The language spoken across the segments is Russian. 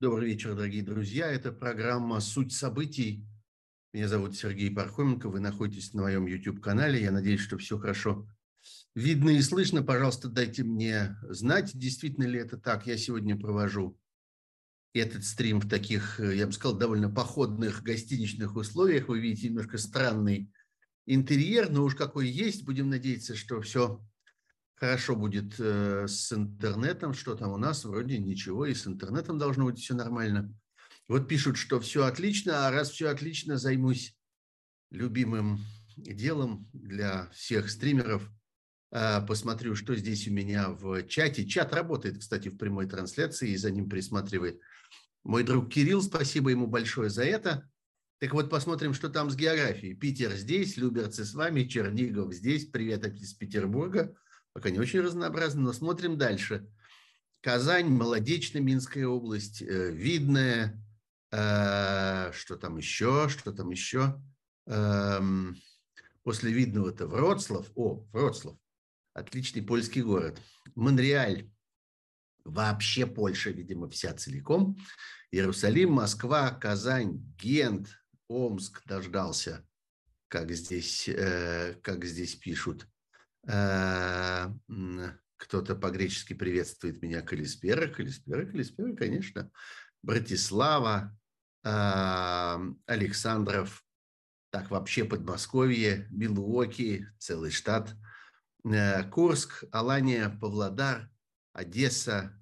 Добрый вечер, дорогие друзья. Это программа «Суть событий». Меня зовут Сергей Пархоменко. Вы находитесь на моем YouTube-канале. Я надеюсь, что все хорошо видно и слышно. Пожалуйста, дайте мне знать, действительно ли это так. Я сегодня провожу этот стрим в таких, я бы сказал, довольно походных гостиничных условиях. Вы видите немножко странный интерьер, но уж какой есть. Будем надеяться, что все хорошо будет э, с интернетом, что там у нас вроде ничего, и с интернетом должно быть все нормально. Вот пишут, что все отлично, а раз все отлично, займусь любимым делом для всех стримеров. Э, посмотрю, что здесь у меня в чате. Чат работает, кстати, в прямой трансляции, и за ним присматривает мой друг Кирилл. Спасибо ему большое за это. Так вот, посмотрим, что там с географией. Питер здесь, Люберцы с вами, Чернигов здесь. Привет из Петербурга. Пока не очень разнообразно, но смотрим дальше. Казань, Молодечно, Минская область, э, Видная, э, что там еще, что там еще. Эм, после Видного-то Вроцлав, о, Вроцлав, отличный польский город. Монреаль, вообще Польша, видимо, вся целиком. Иерусалим, Москва, Казань, Гент, Омск дождался, как здесь, э, как здесь пишут. Э, кто-то по-гречески приветствует меня Калиспера, Калиспера, Калиспера, конечно. Братислава, э, Александров, так вообще Подмосковье, Милуоки, целый штат, э, Курск, Алания, Павлодар, Одесса,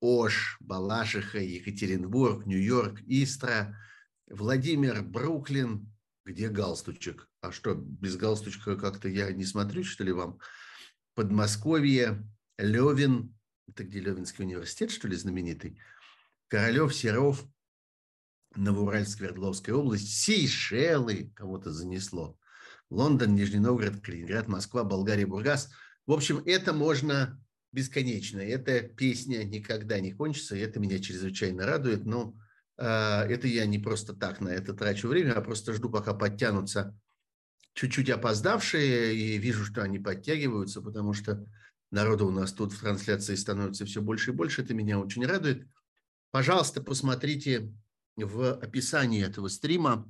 Ош, Балашиха, Екатеринбург, Нью-Йорк, Истра, Владимир, Бруклин, где галстучек? А что, без галстучка как-то я не смотрю, что ли, вам? Подмосковье, Левин, это где Левинский университет, что ли, знаменитый? Королев, Серов, Новоуральск, Свердловская область, Сейшелы, кого-то занесло. Лондон, Нижний Новгород, Калининград, Москва, Болгария, Бургас. В общем, это можно бесконечно. Эта песня никогда не кончится, и это меня чрезвычайно радует. Но это я не просто так на это трачу время, а просто жду, пока подтянутся чуть-чуть опоздавшие, и вижу, что они подтягиваются, потому что народу у нас тут в трансляции становится все больше и больше. Это меня очень радует. Пожалуйста, посмотрите в описании этого стрима.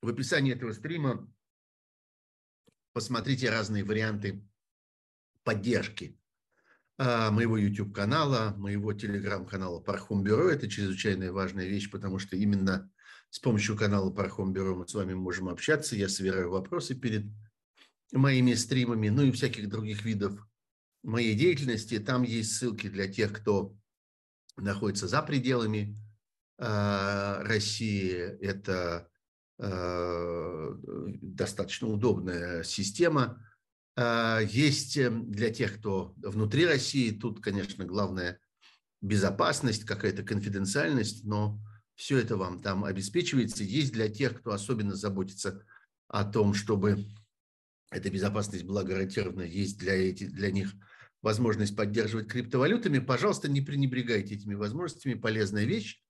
В описании этого стрима посмотрите разные варианты поддержки а, моего YouTube-канала, моего телеграм-канала Пархом Бюро. Это чрезвычайно важная вещь, потому что именно с помощью канала Пархом Бюро мы с вами можем общаться. Я собираю вопросы перед моими стримами, ну и всяких других видов моей деятельности. Там есть ссылки для тех, кто находится за пределами э, России. Это э, достаточно удобная система а, есть эм, для тех, кто внутри России, тут, конечно, главное безопасность, какая-то конфиденциальность, но все это вам там обеспечивается. Есть для тех, кто особенно заботится о том, чтобы эта безопасность была гарантирована, есть для, эти, для них возможность поддерживать криптовалютами. Пожалуйста, не пренебрегайте этими возможностями, полезная вещь.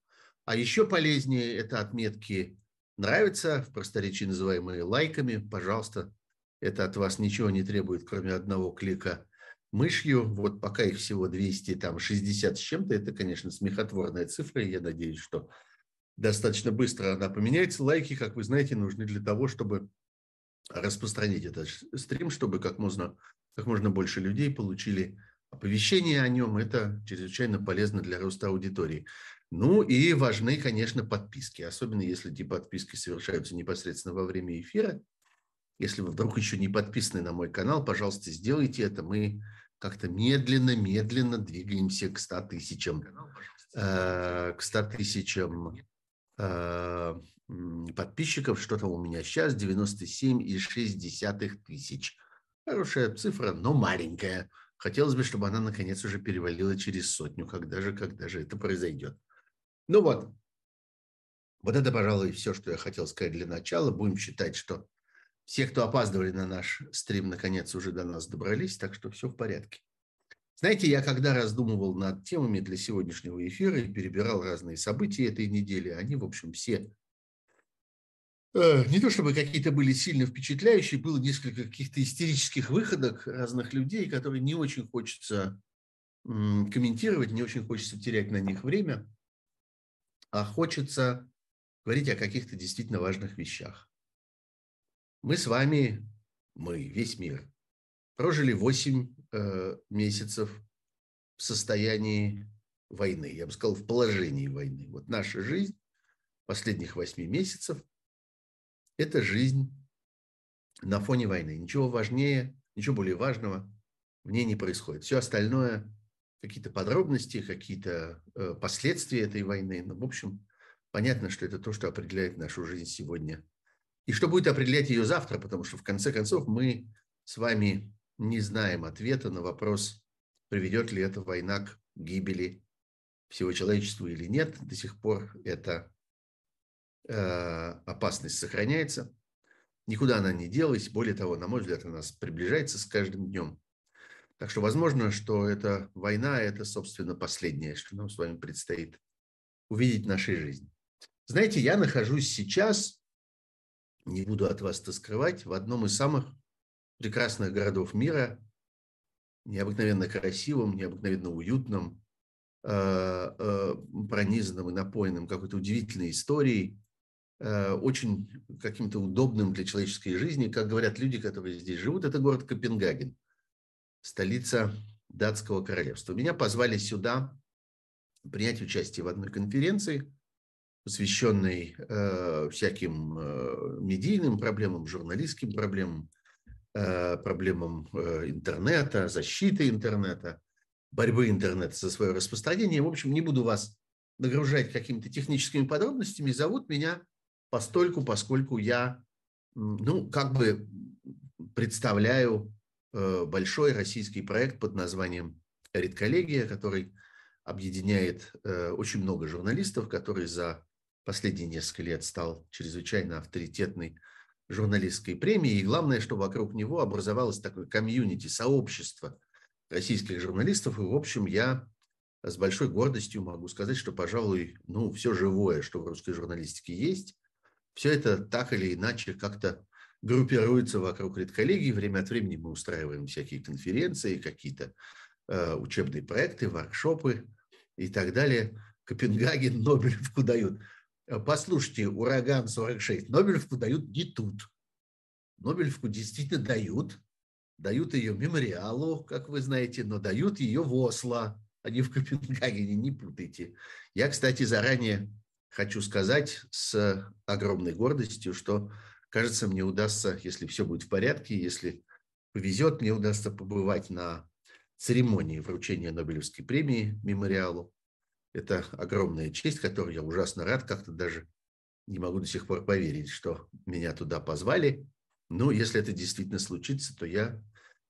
А еще полезнее это отметки нравятся, в просторечии называемые лайками. Пожалуйста, это от вас ничего не требует, кроме одного клика мышью. Вот пока их всего 260 с чем-то, это, конечно, смехотворная цифра. И я надеюсь, что достаточно быстро она поменяется. Лайки, как вы знаете, нужны для того, чтобы распространить этот стрим, чтобы как можно, как можно больше людей получили оповещение о нем. Это чрезвычайно полезно для роста аудитории. Ну и важны, конечно, подписки, особенно если эти подписки совершаются непосредственно во время эфира – если вы вдруг еще не подписаны на мой канал, пожалуйста, сделайте это. Мы как-то медленно-медленно двигаемся к 100 тысячам, э, к 100 тысячам э, подписчиков. Что там у меня сейчас? 97,6 тысяч. Хорошая цифра, но маленькая. Хотелось бы, чтобы она наконец уже перевалила через сотню. Когда же, когда же это произойдет? Ну вот. Вот это, пожалуй, все, что я хотел сказать для начала. Будем считать, что все, кто опаздывали на наш стрим, наконец уже до нас добрались, так что все в порядке. Знаете, я когда раздумывал над темами для сегодняшнего эфира и перебирал разные события этой недели, они, в общем, все Э, не то чтобы какие-то были сильно впечатляющие, было несколько каких-то истерических выходок разных людей, которые не очень хочется комментировать, не очень хочется терять на них время, а хочется говорить о каких-то действительно важных вещах. Мы с вами, мы, весь мир, прожили 8 э, месяцев в состоянии войны, я бы сказал, в положении войны. Вот наша жизнь последних 8 месяцев – это жизнь на фоне войны. Ничего важнее, ничего более важного в ней не происходит. Все остальное – какие-то подробности, какие-то э, последствия этой войны. Ну, в общем, понятно, что это то, что определяет нашу жизнь сегодня. И что будет определять ее завтра, потому что в конце концов мы с вами не знаем ответа на вопрос, приведет ли эта война к гибели всего человечества или нет. До сих пор эта э, опасность сохраняется. Никуда она не делась. Более того, на мой взгляд, она приближается с каждым днем. Так что возможно, что эта война – это, собственно, последнее, что нам с вами предстоит увидеть в нашей жизни. Знаете, я нахожусь сейчас, не буду от вас это скрывать, в одном из самых прекрасных городов мира, необыкновенно красивым, необыкновенно уютным, э, э, пронизанным и напоенным какой-то удивительной историей, э, очень каким-то удобным для человеческой жизни. Как говорят люди, которые здесь живут, это город Копенгаген, столица датского королевства. Меня позвали сюда принять участие в одной конференции, посвященной всяким медийным проблемам, журналистским проблемам, Э, проблемам э, интернета, защиты интернета, борьбы интернета за свое распространение. В общем, не буду вас нагружать какими-то техническими подробностями. Зовут меня постольку, поскольку я, ну, как бы представляю э, большой российский проект под названием «Редколлегия», который объединяет очень много журналистов, который за последние несколько лет стал чрезвычайно авторитетной журналистской премии. И главное, что вокруг него образовалось такое комьюнити, сообщество российских журналистов. И, в общем, я с большой гордостью могу сказать, что, пожалуй, ну, все живое, что в русской журналистике есть, все это так или иначе как-то группируется вокруг редколлегии. Время от времени мы устраиваем всякие конференции, какие-то э, учебные проекты, воркшопы и так далее. Копенгаген Нобелевку дают. Э, послушайте, ураган 46, Нобелевку дают не тут. Нобелевку действительно дают, дают ее мемориалу, как вы знаете, но дают ее в Осло, а не в Копенгагене, не путайте. Я, кстати, заранее хочу сказать с огромной гордостью, что, кажется, мне удастся, если все будет в порядке, если повезет, мне удастся побывать на церемонии вручения Нобелевской премии мемориалу это огромная честь, которой я ужасно рад, как-то даже не могу до сих пор поверить, что меня туда позвали. Ну, если это действительно случится, то я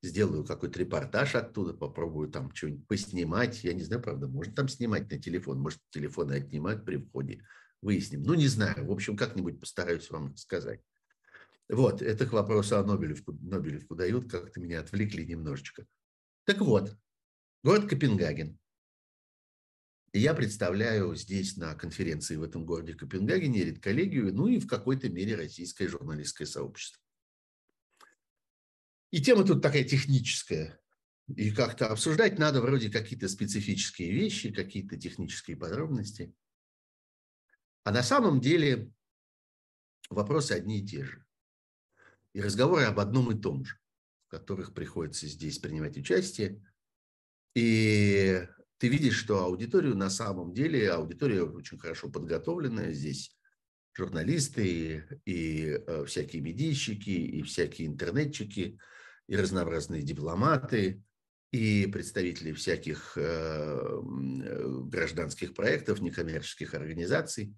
сделаю какой-то репортаж оттуда, попробую там что-нибудь поснимать. Я не знаю, правда, можно там снимать на телефон, может, телефоны отнимают при входе. Выясним. Ну, не знаю. В общем, как-нибудь постараюсь вам сказать. Вот, это к вопросу о Нобелевку. Нобелевку дают, как-то меня отвлекли немножечко. Так вот, город Копенгаген. Я представляю здесь на конференции в этом городе Копенгагене редколлегию, ну и в какой-то мере российское журналистское сообщество. И тема тут такая техническая. И как-то обсуждать надо вроде какие-то специфические вещи, какие-то технические подробности. А на самом деле вопросы одни и те же. И разговоры об одном и том же, в которых приходится здесь принимать участие. И ты видишь, что аудиторию на самом деле, аудитория очень хорошо подготовленная, здесь журналисты и, и э, всякие медийщики, и всякие интернетчики, и разнообразные дипломаты, и представители всяких э, э, гражданских проектов, некоммерческих организаций.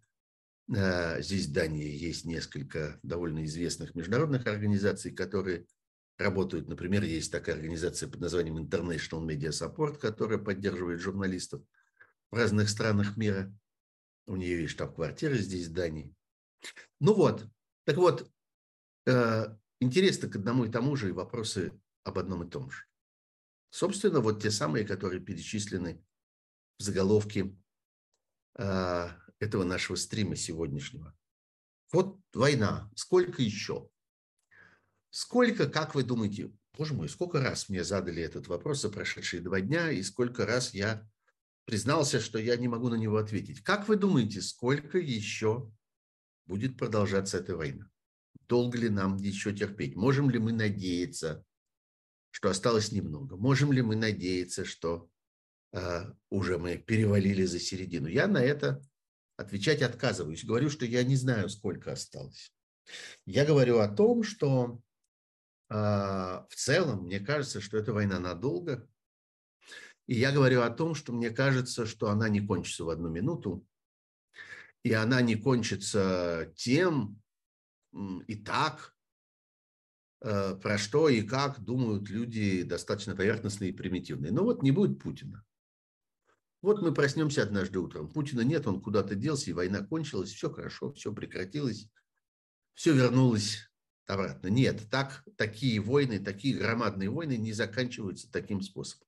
Э, здесь в Дании есть несколько довольно известных международных организаций, которые работают. Например, есть такая организация под названием International Media Support, которая поддерживает журналистов в разных странах мира. У нее есть штаб-квартира здесь, в Дании. Ну вот, так вот, э, интересно к одному и тому же и вопросы об одном и том же. Собственно, вот те самые, которые перечислены в заголовке э, этого нашего стрима сегодняшнего. Вот война. Сколько еще? Сколько, как вы думаете, боже мой, сколько раз мне задали этот вопрос за прошедшие два дня, и сколько раз я признался, что я не могу на него ответить. Как вы думаете, сколько еще будет продолжаться эта война? Долго ли нам еще терпеть? Можем ли мы надеяться, что осталось немного? Можем ли мы надеяться, что э, уже мы перевалили за середину? Я на это отвечать отказываюсь. Говорю, что я не знаю, сколько осталось. Я говорю о том, что в целом мне кажется, что эта война надолго. И я говорю о том, что мне кажется, что она не кончится в одну минуту. И она не кончится тем и так, э, про что и как думают люди достаточно поверхностные и примитивные. Но вот не будет Путина. Вот мы проснемся однажды утром. Путина нет, он куда-то делся, и война кончилась, все хорошо, все прекратилось, все вернулось обратно. Нет, так, такие войны, такие громадные войны не заканчиваются таким способом.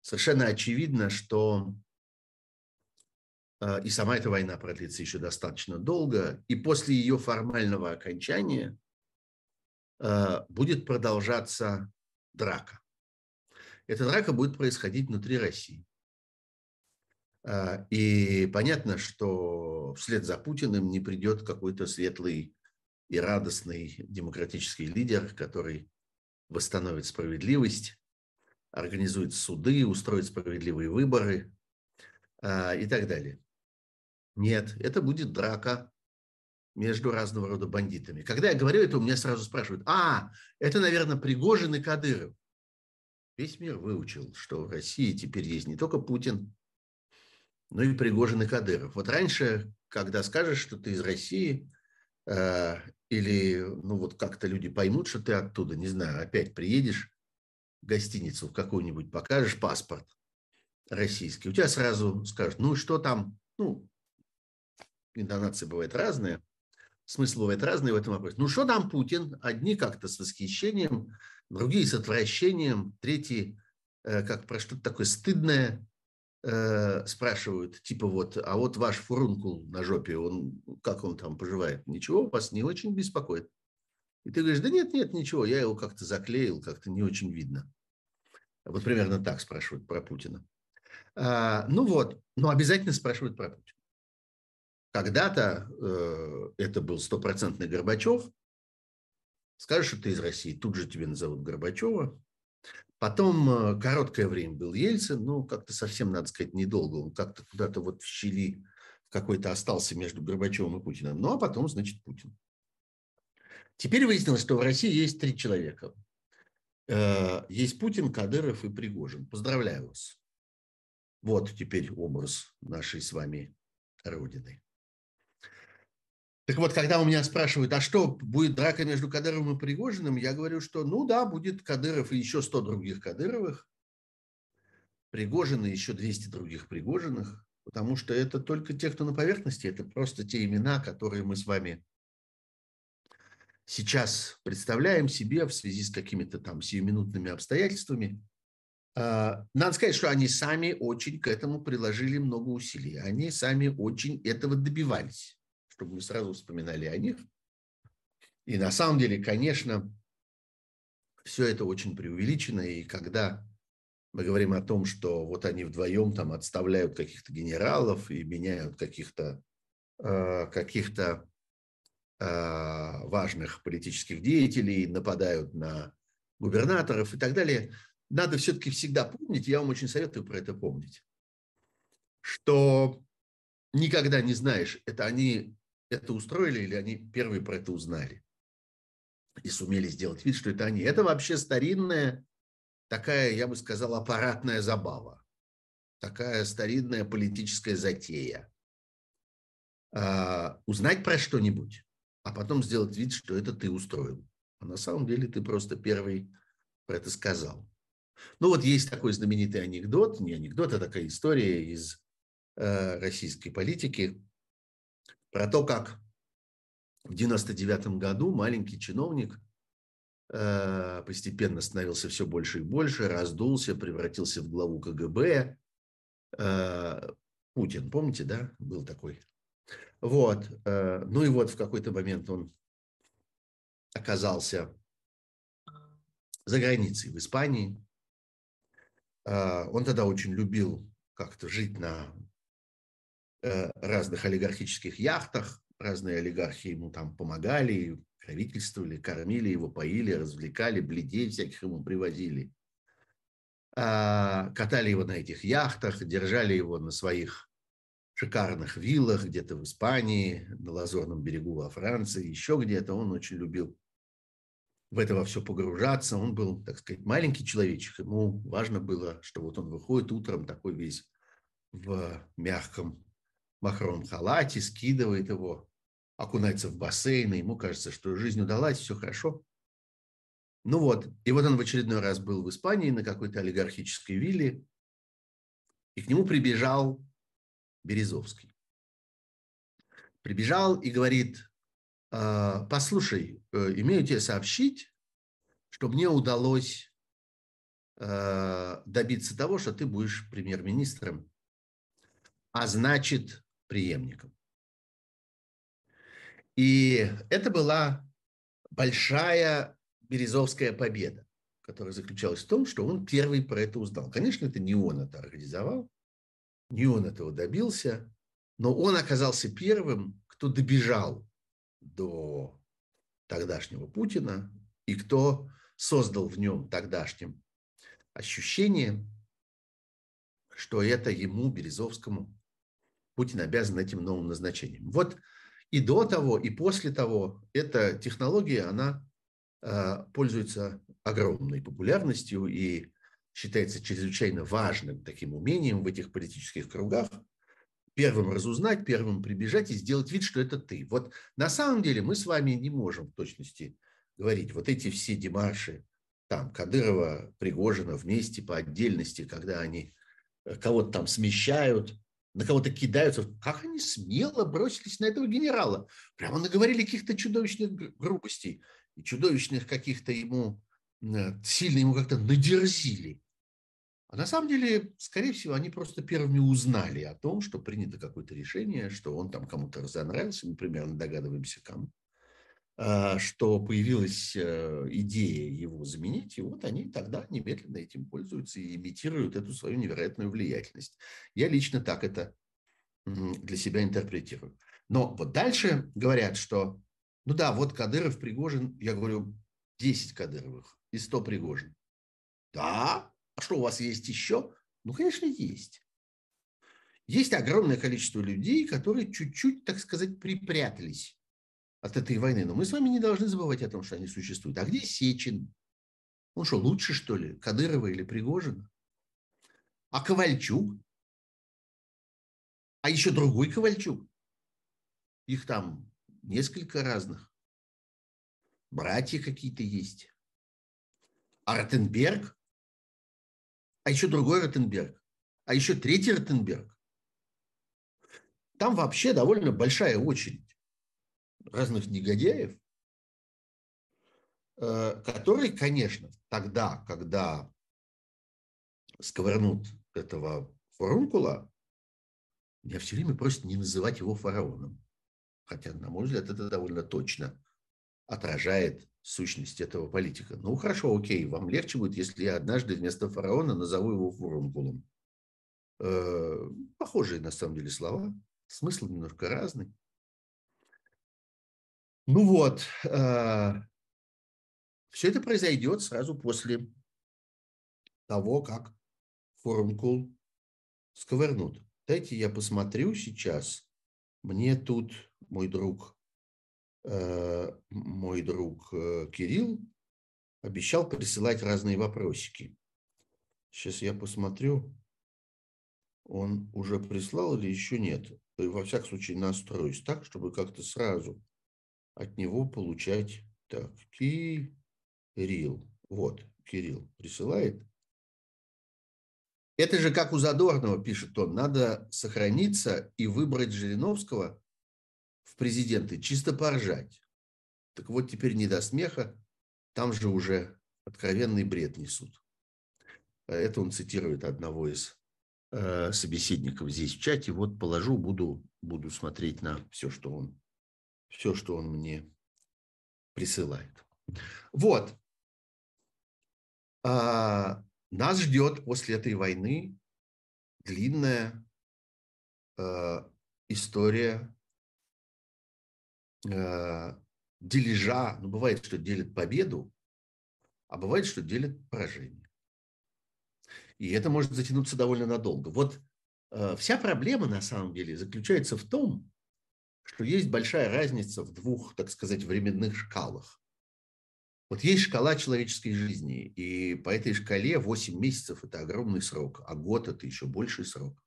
Совершенно очевидно, что э, и сама эта война продлится еще достаточно долго, и после ее формального окончания э, будет продолжаться драка. Эта драка будет происходить внутри России. А, и понятно, что вслед за Путиным не придет какой-то светлый и радостный демократический лидер, который восстановит справедливость, организует суды, устроит справедливые выборы а, и так далее. Нет, это будет драка между разного рода бандитами. Когда я говорю это, у меня сразу спрашивают, а, это, наверное, Пригожин и Кадыров. Весь мир выучил, что в России теперь есть не только Путин, ну и Пригожин и Кадыров. Вот раньше, когда скажешь, что ты из России, или, ну вот как-то люди поймут, что ты оттуда, не знаю, опять приедешь в гостиницу в какую-нибудь, покажешь паспорт российский, у тебя сразу скажут, ну что там, ну, интонации бывают разные, смысл бывает разный в этом вопросе. Ну что там Путин? Одни как-то с восхищением, другие с отвращением, третьи э, как про что-то такое стыдное, э, спрашивают, типа вот, а вот ваш фурункул на жопе, он, как он там поживает? Ничего, вас не очень беспокоит? И ты говоришь, да нет, нет, ничего, я его как-то заклеил, как-то не очень видно. Вот примерно так спрашивают про Путина. А, ну вот, но обязательно спрашивают про Путина. Когда-то э, это был стопроцентный Горбачев. Скажешь, что ты из России, тут же тебе назовут Горбачева. Потом э, короткое время был Ельцин, ну, как-то совсем, надо сказать, недолго. Он как-то куда-то вот в щели какой-то остался между Горбачевым и Путиным. Ну, а потом, значит, Путин. Теперь выяснилось, что в России есть три человека. Э, есть Путин, Кадыров и Пригожин. Поздравляю вас. Вот теперь образ нашей с вами Родины. Так вот, когда у меня спрашивают, а что, будет драка между Кадыровым и Пригожиным, я говорю, что ну да, будет Кадыров и еще 100 других Кадыровых, Пригожин и еще 200 других Пригожиных, потому что это только те, кто на поверхности, это просто те имена, которые мы с вами сейчас представляем себе в связи с какими-то там сиюминутными обстоятельствами. А, надо сказать, что они сами очень к этому приложили много усилий. Они сами очень этого добивались чтобы мы сразу вспоминали о них. И на самом деле, конечно, все это очень преувеличено. И когда мы говорим о том, что вот они вдвоем там отставляют каких-то генералов и меняют каких-то э, каких-то э, важных политических деятелей, нападают на губернаторов и так далее, надо все-таки всегда помнить, я вам очень советую про это помнить, что никогда не знаешь, это они это устроили или они первые про это узнали и сумели сделать вид, что это они. Это вообще старинная такая, я бы сказал, аппаратная забава. Такая старинная политическая затея. А, узнать про что-нибудь, а потом сделать вид, что это ты устроил. А на самом деле ты просто первый про это сказал. Ну вот есть такой знаменитый анекдот, не анекдот, а такая история из э, российской политики, про то, как в 99 году маленький чиновник э, постепенно становился все больше и больше, раздулся, превратился в главу КГБ. Э, Путин, помните, да, был такой Вот. Э, ну и вот в какой-то момент он оказался за границей, в Испании. Он тогда очень любил как-то жить на разных олигархических яхтах. Разные олигархи ему там помогали, правительствовали, кормили его, поили, развлекали, бледей всяких ему привозили. А, катали его на этих яхтах, держали его на своих шикарных виллах где-то в Испании, на Лазурном берегу во Франции, еще где-то. Он очень любил в это во все погружаться. Он был, так сказать, маленький человечек. Ему важно было, что вот он выходит утром такой весь в мягком махровом халате, скидывает его, окунается в бассейн, и ему кажется, что жизнь удалась, все хорошо. Ну вот, и вот он в очередной раз был в Испании на какой-то олигархической вилле, и к нему прибежал Березовский. Прибежал и говорит, «А, послушай, э, имею тебе сообщить, что мне удалось э, добиться того, что ты будешь премьер-министром, а значит преемником. И это была большая Березовская победа, которая заключалась в том, что он первый про это узнал. Конечно, это не он это организовал, не он этого добился, но он оказался первым, кто добежал до тогдашнего Путина и кто создал в нем тогдашнем ощущение, что это ему, Березовскому, Путин обязан этим новым назначением. Вот и до того, и после того эта технология, она э, пользуется огромной популярностью и считается чрезвычайно важным таким умением в этих политических кругах первым разузнать, первым прибежать и сделать вид, что это ты. Вот на самом деле мы с вами не можем в точности говорить. Вот эти все демарши, там, Кадырова, Пригожина вместе по отдельности, когда они э, кого-то там смещают, на кого-то кидаются. Как они смело бросились на этого генерала? Прямо наговорили каких-то чудовищных грубостей и чудовищных каких-то ему, э, сильно ему как-то надерзили. А на самом деле, скорее всего, они просто первыми узнали о том, что принято какое-то решение, что он там кому-то разонравился, мы примерно догадываемся кому, что появилась э, идея его заменить, и вот они тогда немедленно этим пользуются и имитируют эту свою невероятную влиятельность. Я лично так это для себя интерпретирую. Но вот дальше говорят, что, ну да, вот Кадыров, Пригожин, я говорю, 10 Кадыровых и 100 Пригожин. Да, а что у вас есть еще? Ну, конечно, есть. Есть огромное количество людей, которые чуть-чуть, так сказать, припрятались от этой войны. Но мы с вами не должны забывать о том, что они существуют. А где Сечин? Он что, лучше, что ли, Кадырова или Пригожина? А Ковальчук? А еще другой Ковальчук? Их там несколько разных. Братья какие-то есть. А Ротенберг? а еще другой Ротенберг, а еще третий Ротенберг. Там вообще довольно большая очередь разных негодяев, э, которые, конечно, тогда, когда сковырнут этого фурункула, меня все время просят не называть его фараоном. Хотя, на мой взгляд, это довольно точно отражает сущность этого политика. Ну, хорошо, окей, вам легче будет, если я однажды вместо фараона назову его фурункулом. Э, похожие, на самом деле, слова. Смысл немножко разный. Ну вот, э, все это произойдет сразу после того, как фурункул сковырнут. Дайте я посмотрю сейчас. Мне тут мой друг Э, мой друг э, Кирилл обещал присылать разные вопросики. Сейчас я посмотрю, он уже прислал или еще нет. Во всяком случае, настроюсь так, чтобы как-то сразу от него получать. Так, Кирилл. Вот, Кирилл присылает. Это же как у Задорнова, пишет он, надо сохраниться и выбрать Жириновского в президенты чисто поржать. Так вот, теперь не до смеха, там же уже откровенный бред несут. Это он цитирует одного из э, собеседников здесь в чате. Вот положу, буду, буду смотреть на все, что он, все, что он мне присылает. Вот. А, нас ждет после этой войны длинная э, история э, дележа. Ну, бывает, что делит победу, а бывает, что делит поражение. И это может затянуться довольно надолго. Вот э, вся проблема на самом деле заключается в том, что есть большая разница в двух, так сказать, временных шкалах. Вот есть шкала человеческой жизни, и по этой шкале 8 месяцев – это огромный срок, а год – это еще больший срок.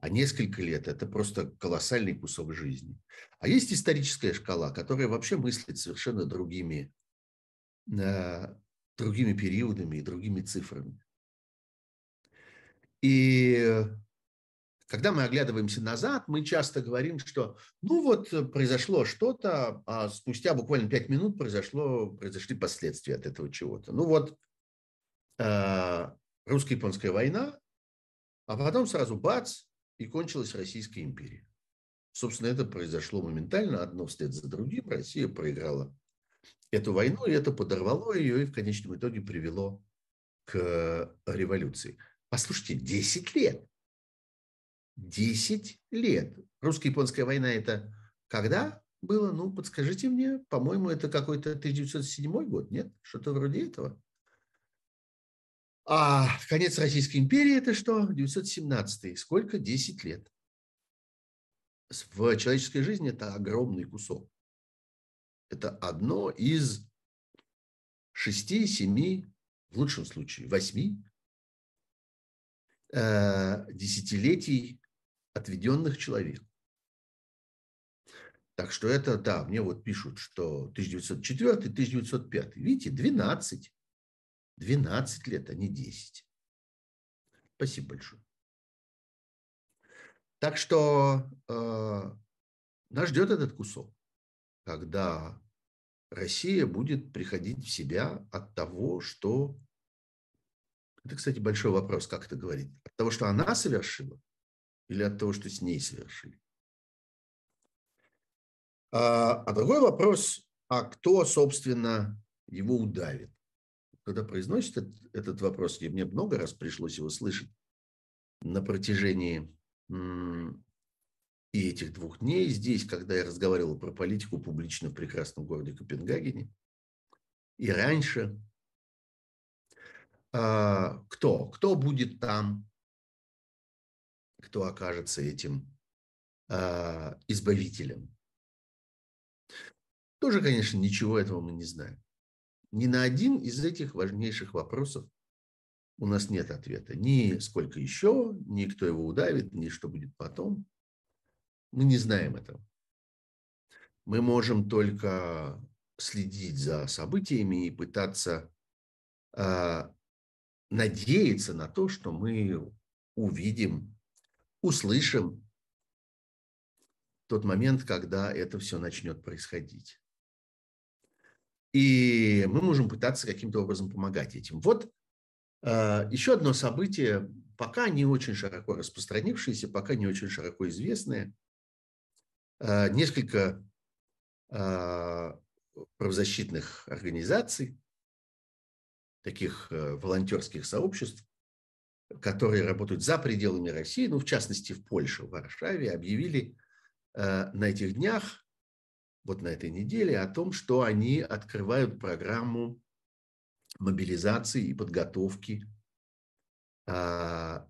А несколько лет – это просто колоссальный кусок жизни. А есть историческая шкала, которая вообще мыслит совершенно другими, э, другими периодами и другими цифрами. И когда мы оглядываемся назад, мы часто говорим, что ну вот произошло что-то, а спустя буквально пять минут произошло, произошли последствия от этого чего-то. Ну вот э, русско-японская война, а потом сразу бац, и кончилась Российская империя. Собственно, это произошло моментально, одно вслед за другим. Россия проиграла эту войну, и это подорвало ее и в конечном итоге привело к революции. Послушайте, 10 лет. 10 лет. Русско-японская война это когда было? Ну, подскажите мне. По-моему, это какой-то 1907 год, нет? Что-то вроде этого. А конец Российской империи это что? 917. Сколько? 10 лет. В человеческой жизни это огромный кусок. Это одно из шести, семи, в лучшем случае восьми э, десятилетий, отведенных человеку. Так что это, да, мне вот пишут, что 1904-1905. Видите, 12. 12 лет, а не 10. Спасибо большое. Так что э, нас ждет этот кусок, когда Россия будет приходить в себя от того, что... Это, кстати, большой вопрос, как это говорить. От того, что она совершила, или от того, что с ней совершили. А, а другой вопрос, а кто, собственно, его удавит? Когда произносит этот, этот вопрос, и мне много раз пришлось его слышать на протяжении и этих двух дней здесь, когда я разговаривал про политику публично в прекрасном городе Копенгагене, и раньше. А, кто? Кто будет там? Кто окажется этим а, избавителем? Тоже, конечно, ничего этого мы не знаем. Ни на один из этих важнейших вопросов у нас нет ответа. Ни сколько еще, ни кто его удавит, ни что будет потом. Мы не знаем этого. Мы можем только следить за событиями и пытаться э, надеяться на то, что мы увидим, услышим тот момент, когда это все начнет происходить. И мы можем пытаться каким-то образом помогать этим. Вот э, еще одно событие, пока не очень широко распространившееся, пока не очень широко известное. Э, несколько э, правозащитных организаций, таких волонтерских сообществ, которые работают за пределами России, ну, в частности, в Польше, в Варшаве, объявили на этих днях вот на этой неделе о том, что они открывают программу мобилизации и подготовки а,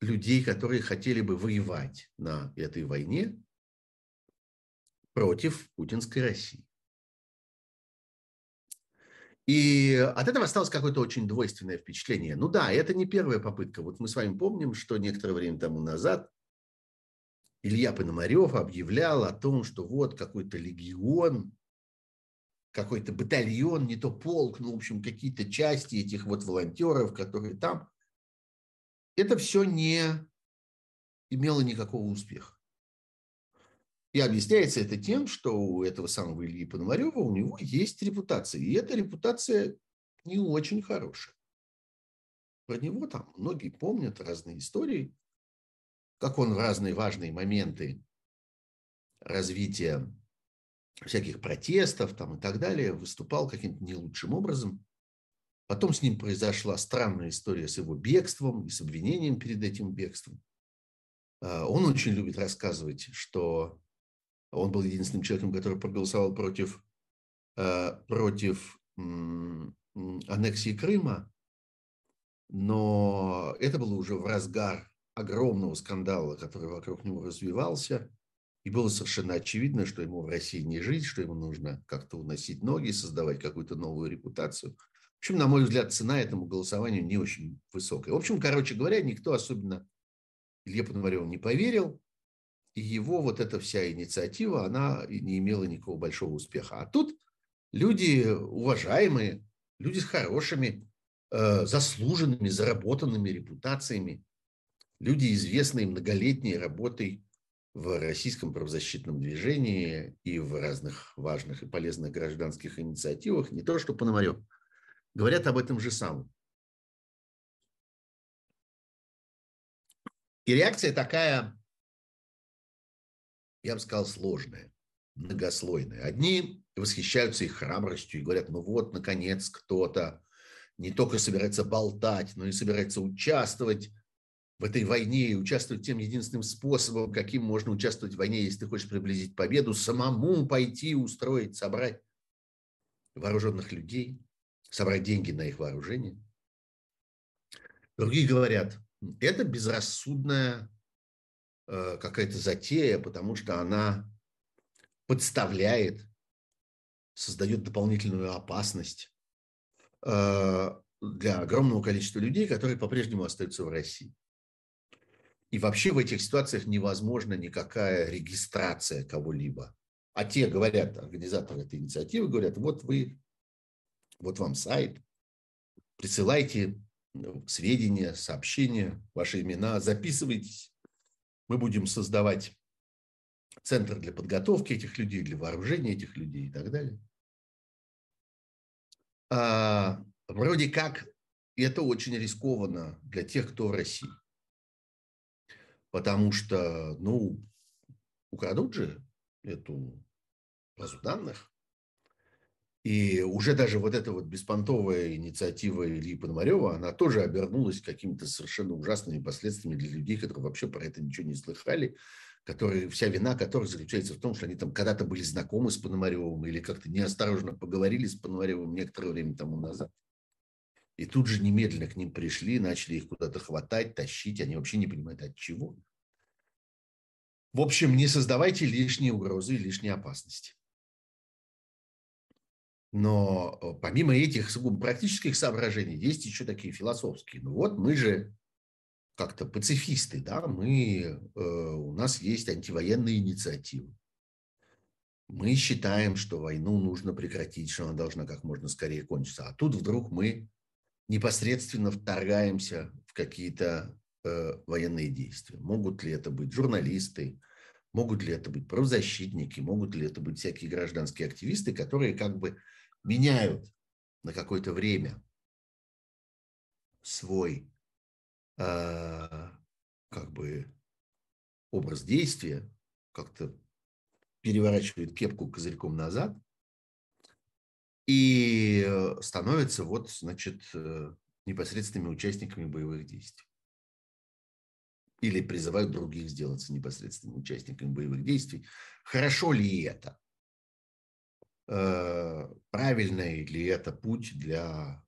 людей, которые хотели бы воевать на этой войне против путинской России. И от этого осталось какое-то очень двойственное впечатление. Ну да, это не первая попытка. Вот мы с вами помним, что некоторое время тому назад Илья Пономарев объявлял о том, что вот какой-то легион, какой-то батальон, не то полк, ну, в общем, какие-то части этих вот волонтеров, которые там. Это все не имело никакого успеха. И объясняется это тем, что у этого самого Ильи Пономарева у него есть репутация. И эта репутация не очень хорошая. Про него там многие помнят разные истории – как он в разные важные моменты развития всяких протестов там и так далее выступал каким-то не лучшим образом. Потом с ним произошла странная история с его бегством и с обвинением перед этим бегством. А, он очень любит рассказывать, что он был единственным человеком, который проголосовал против, а, против аннексии Крыма, но это было уже в разгар огромного скандала, который вокруг него развивался, и было совершенно очевидно, что ему в России не жить, что ему нужно как-то уносить ноги, создавать какую-то новую репутацию. В общем, на мой взгляд, цена этому голосованию не очень высокая. В общем, короче говоря, никто особенно Илье Пономареву не поверил, и его вот эта вся инициатива, она не имела никакого большого успеха. А тут люди уважаемые, люди с хорошими, э, заслуженными, заработанными репутациями, люди, известные многолетней работой в российском правозащитном движении и в разных важных и полезных гражданских инициативах, не то что Пономарев, говорят об этом же самом. И реакция такая, я бы сказал, сложная, многослойная. Одни восхищаются их храбростью и говорят, ну вот, наконец, кто-то не только собирается болтать, но и собирается участвовать в этой войне и участвовать тем единственным способом, каким можно участвовать в войне, если ты хочешь приблизить победу, самому пойти, устроить, собрать вооруженных людей, собрать деньги на их вооружение. Другие говорят, это безрассудная какая-то затея, потому что она подставляет, создает дополнительную опасность э, для огромного количества людей, которые по-прежнему остаются в России. И вообще в этих ситуациях невозможна никакая регистрация кого-либо. А те говорят, организаторы этой инициативы говорят, вот вы, вот вам сайт, присылайте ну, сведения, сообщения, ваши имена, записывайтесь. Мы будем создавать центр для подготовки этих людей, для вооружения этих людей и так далее. А, вроде как это очень рискованно для тех, кто в России. Потому что, ну, украдут же эту базу данных. И уже даже вот эта вот беспонтовая инициатива Ильи Пономарева, она тоже обернулась какими-то совершенно ужасными последствиями для людей, которые вообще про это ничего не слыхали, которые, вся вина которых заключается в том, что они там когда-то были знакомы с Пономаревым или как-то неосторожно поговорили с Пономаревым некоторое время тому назад. И тут же немедленно к ним пришли, начали их куда-то хватать, тащить. Они вообще не понимают, от чего. В общем, не создавайте лишние угрозы и лишние опасности. Но э, помимо этих практических соображений, есть еще такие философские. Ну вот мы же как-то пацифисты, да, мы, э, у нас есть антивоенные инициативы. Мы считаем, что войну нужно прекратить, что она должна как можно скорее кончиться. А тут вдруг мы непосредственно вторгаемся в какие-то э, военные действия. Могут ли это быть журналисты, могут ли это быть правозащитники, могут ли это быть всякие гражданские активисты, которые как бы меняют на какое-то время свой э, как бы образ действия, как-то переворачивают кепку козырьком назад – и становятся вот, значит, э, непосредственными участниками боевых действий. Или призывают других сделаться непосредственными участниками боевых действий. Хорошо ли это? Э, правильный ли это путь для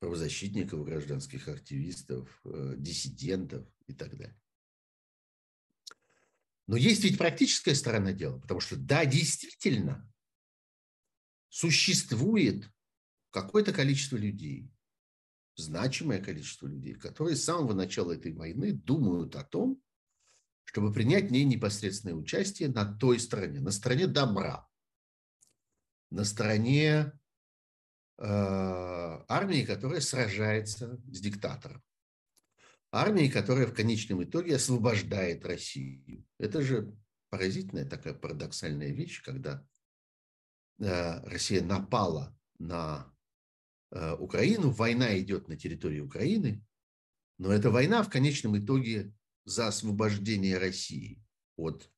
правозащитников, гражданских активистов, диссидентов и так далее? Но есть ведь практическая сторона дела, потому что да, действительно, существует какое-то количество людей, значимое количество людей, которые с самого начала этой войны думают о том, чтобы принять в ней непосредственное участие на той стороне, на стороне добра, на стороне э, армии, которая сражается с диктатором, армии, которая в конечном итоге освобождает Россию. Это же поразительная такая парадоксальная вещь, когда Э, Россия напала на э, Украину, война идет на территории Украины, но эта война в конечном итоге за освобождение России от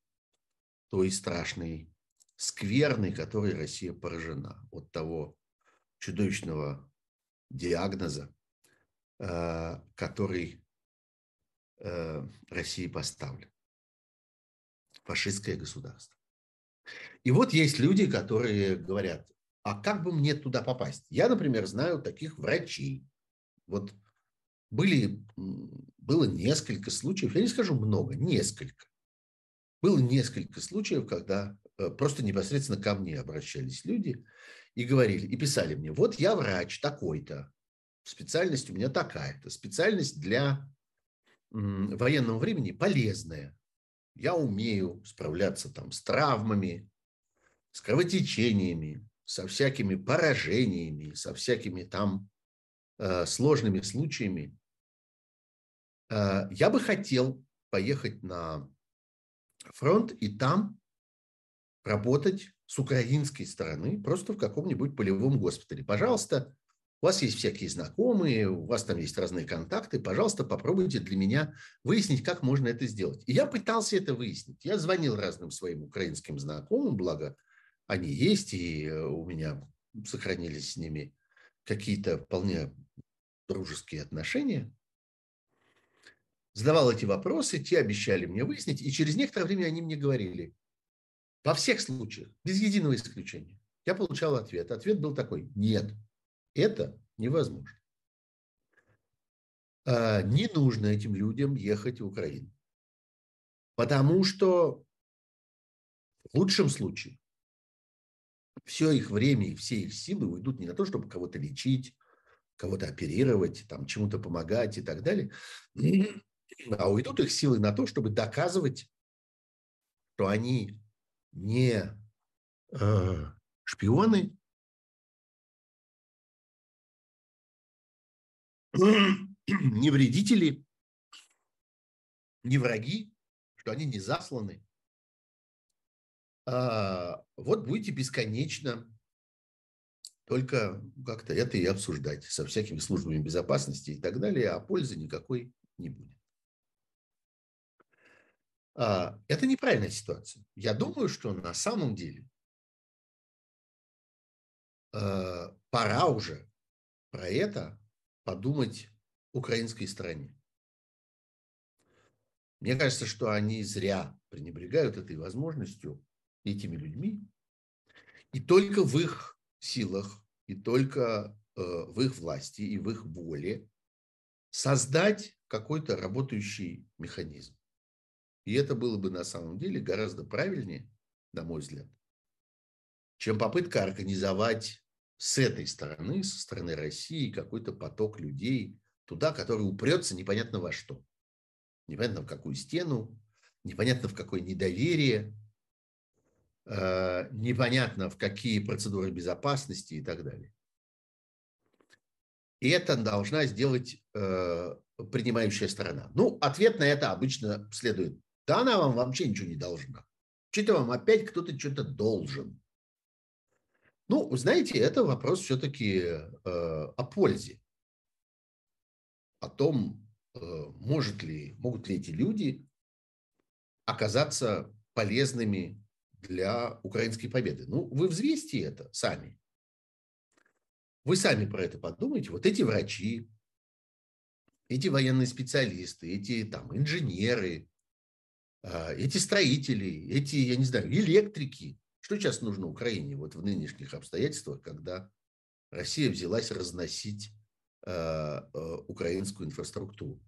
той страшной скверной, которой Россия поражена, от того чудовищного диагноза, э, который э, России поставлен. Фашистское государство. И вот есть люди, которые говорят, а как бы мне туда попасть? Я, например, знаю таких врачей. Вот были, было несколько случаев, я не скажу много, несколько. Было несколько случаев, когда просто непосредственно ко мне обращались люди и говорили, и писали мне, вот я врач такой-то, специальность у меня такая-то, специальность для военного времени полезная. Я умею справляться там с травмами, с кровотечениями, со всякими поражениями, со всякими там э, сложными случаями. Э, я бы хотел поехать на фронт и там работать с украинской стороны просто в каком-нибудь полевом госпитале. Пожалуйста, у вас есть всякие знакомые, у вас там есть разные контакты, пожалуйста, попробуйте для меня выяснить, как можно это сделать. И я пытался это выяснить. Я звонил разным своим украинским знакомым, благо они есть, и э, у меня сохранились с ними какие-то вполне дружеские отношения. Задавал эти вопросы, те обещали мне выяснить, и через некоторое время они мне говорили, во всех случаях, без единого исключения, я получал ответ. Ответ был такой, нет, это невозможно. А, не нужно этим людям ехать в Украину. Потому что в лучшем случае все их время и все их силы уйдут не на то, чтобы кого-то лечить, кого-то оперировать, там, чему-то помогать и так далее, а уйдут их силы на то, чтобы доказывать, что они не э, шпионы, не вредители, не враги, что они не засланы. А, вот будете бесконечно только как-то это и обсуждать со всякими службами безопасности и так далее, а пользы никакой не будет. А, это неправильная ситуация. Я думаю, что на самом деле а, пора уже про это подумать украинской стороне. Мне кажется, что они зря пренебрегают этой возможностью, этими людьми, и только в их силах, и только э, в их власти и в их воле создать какой-то работающий механизм. И это было бы на самом деле гораздо правильнее, на мой взгляд, чем попытка организовать с этой стороны, со стороны России, какой-то поток людей туда, который упрется непонятно во что. Непонятно в какую стену, непонятно в какое недоверие, э, непонятно в какие процедуры безопасности и так далее. И это должна сделать э, принимающая сторона. Ну, ответ на это обычно следует. Да она вам вообще ничего не должна. Что-то вам опять кто-то что-то должен. Ну, знаете, это вопрос все-таки э, о пользе. О том, э, может ли, могут ли эти люди оказаться полезными для украинской победы. Ну, вы взвесьте это сами. Вы сами про это подумайте. Вот эти врачи, эти военные специалисты, эти там инженеры, эти строители, эти, я не знаю, электрики, что сейчас нужно Украине вот в нынешних обстоятельствах, когда Россия взялась разносить э, э, украинскую инфраструктуру?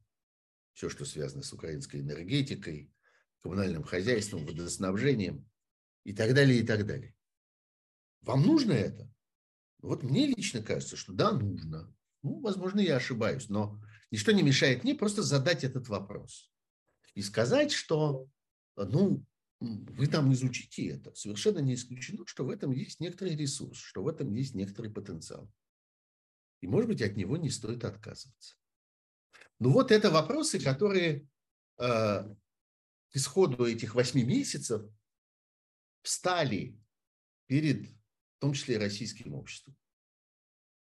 Все, что связано с украинской энергетикой, коммунальным хозяйством, водоснабжением и так далее, и так далее. Вам нужно это? Вот мне лично кажется, что да, нужно. Ну, возможно, я ошибаюсь, но ничто не мешает мне просто задать этот вопрос и сказать, что, ну, вы там изучите это. Совершенно не исключено, что в этом есть некоторый ресурс, что в этом есть некоторый потенциал. И, может быть, от него не стоит отказываться. Ну вот это вопросы, которые э, к исходу этих восьми месяцев встали перед, в том числе российским обществом,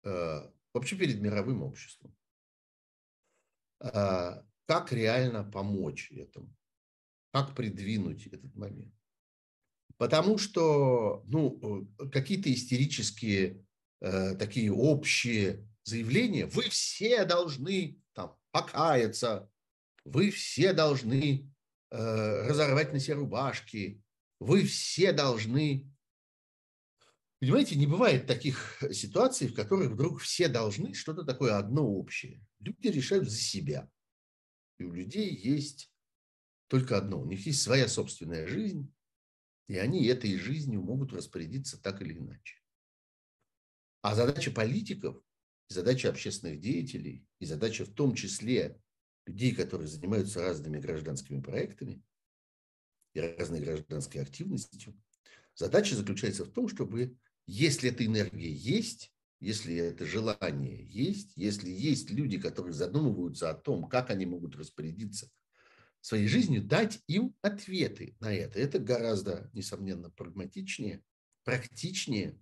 э, вообще перед мировым обществом. Э, как реально помочь этому, как придвинуть этот момент. Потому что ну, э, какие-то истерические э, такие общие заявления, вы все должны там, покаяться, вы все должны э, разорвать на себе рубашки, вы все должны... Понимаете, не бывает таких ситуаций, в которых вдруг все должны что-то такое одно общее. Люди решают за себя. И у людей есть только одно. У них есть своя собственная жизнь, и они этой жизнью могут распорядиться так или иначе. А задача политиков, задача общественных деятелей, и задача в том числе людей, которые занимаются разными гражданскими проектами и разной гражданской активностью, задача заключается в том, чтобы, если эта энергия есть, если это желание есть, если есть люди, которые задумываются о том, как они могут распорядиться своей жизнью, дать им ответы на это. Это гораздо, несомненно, прагматичнее, практичнее,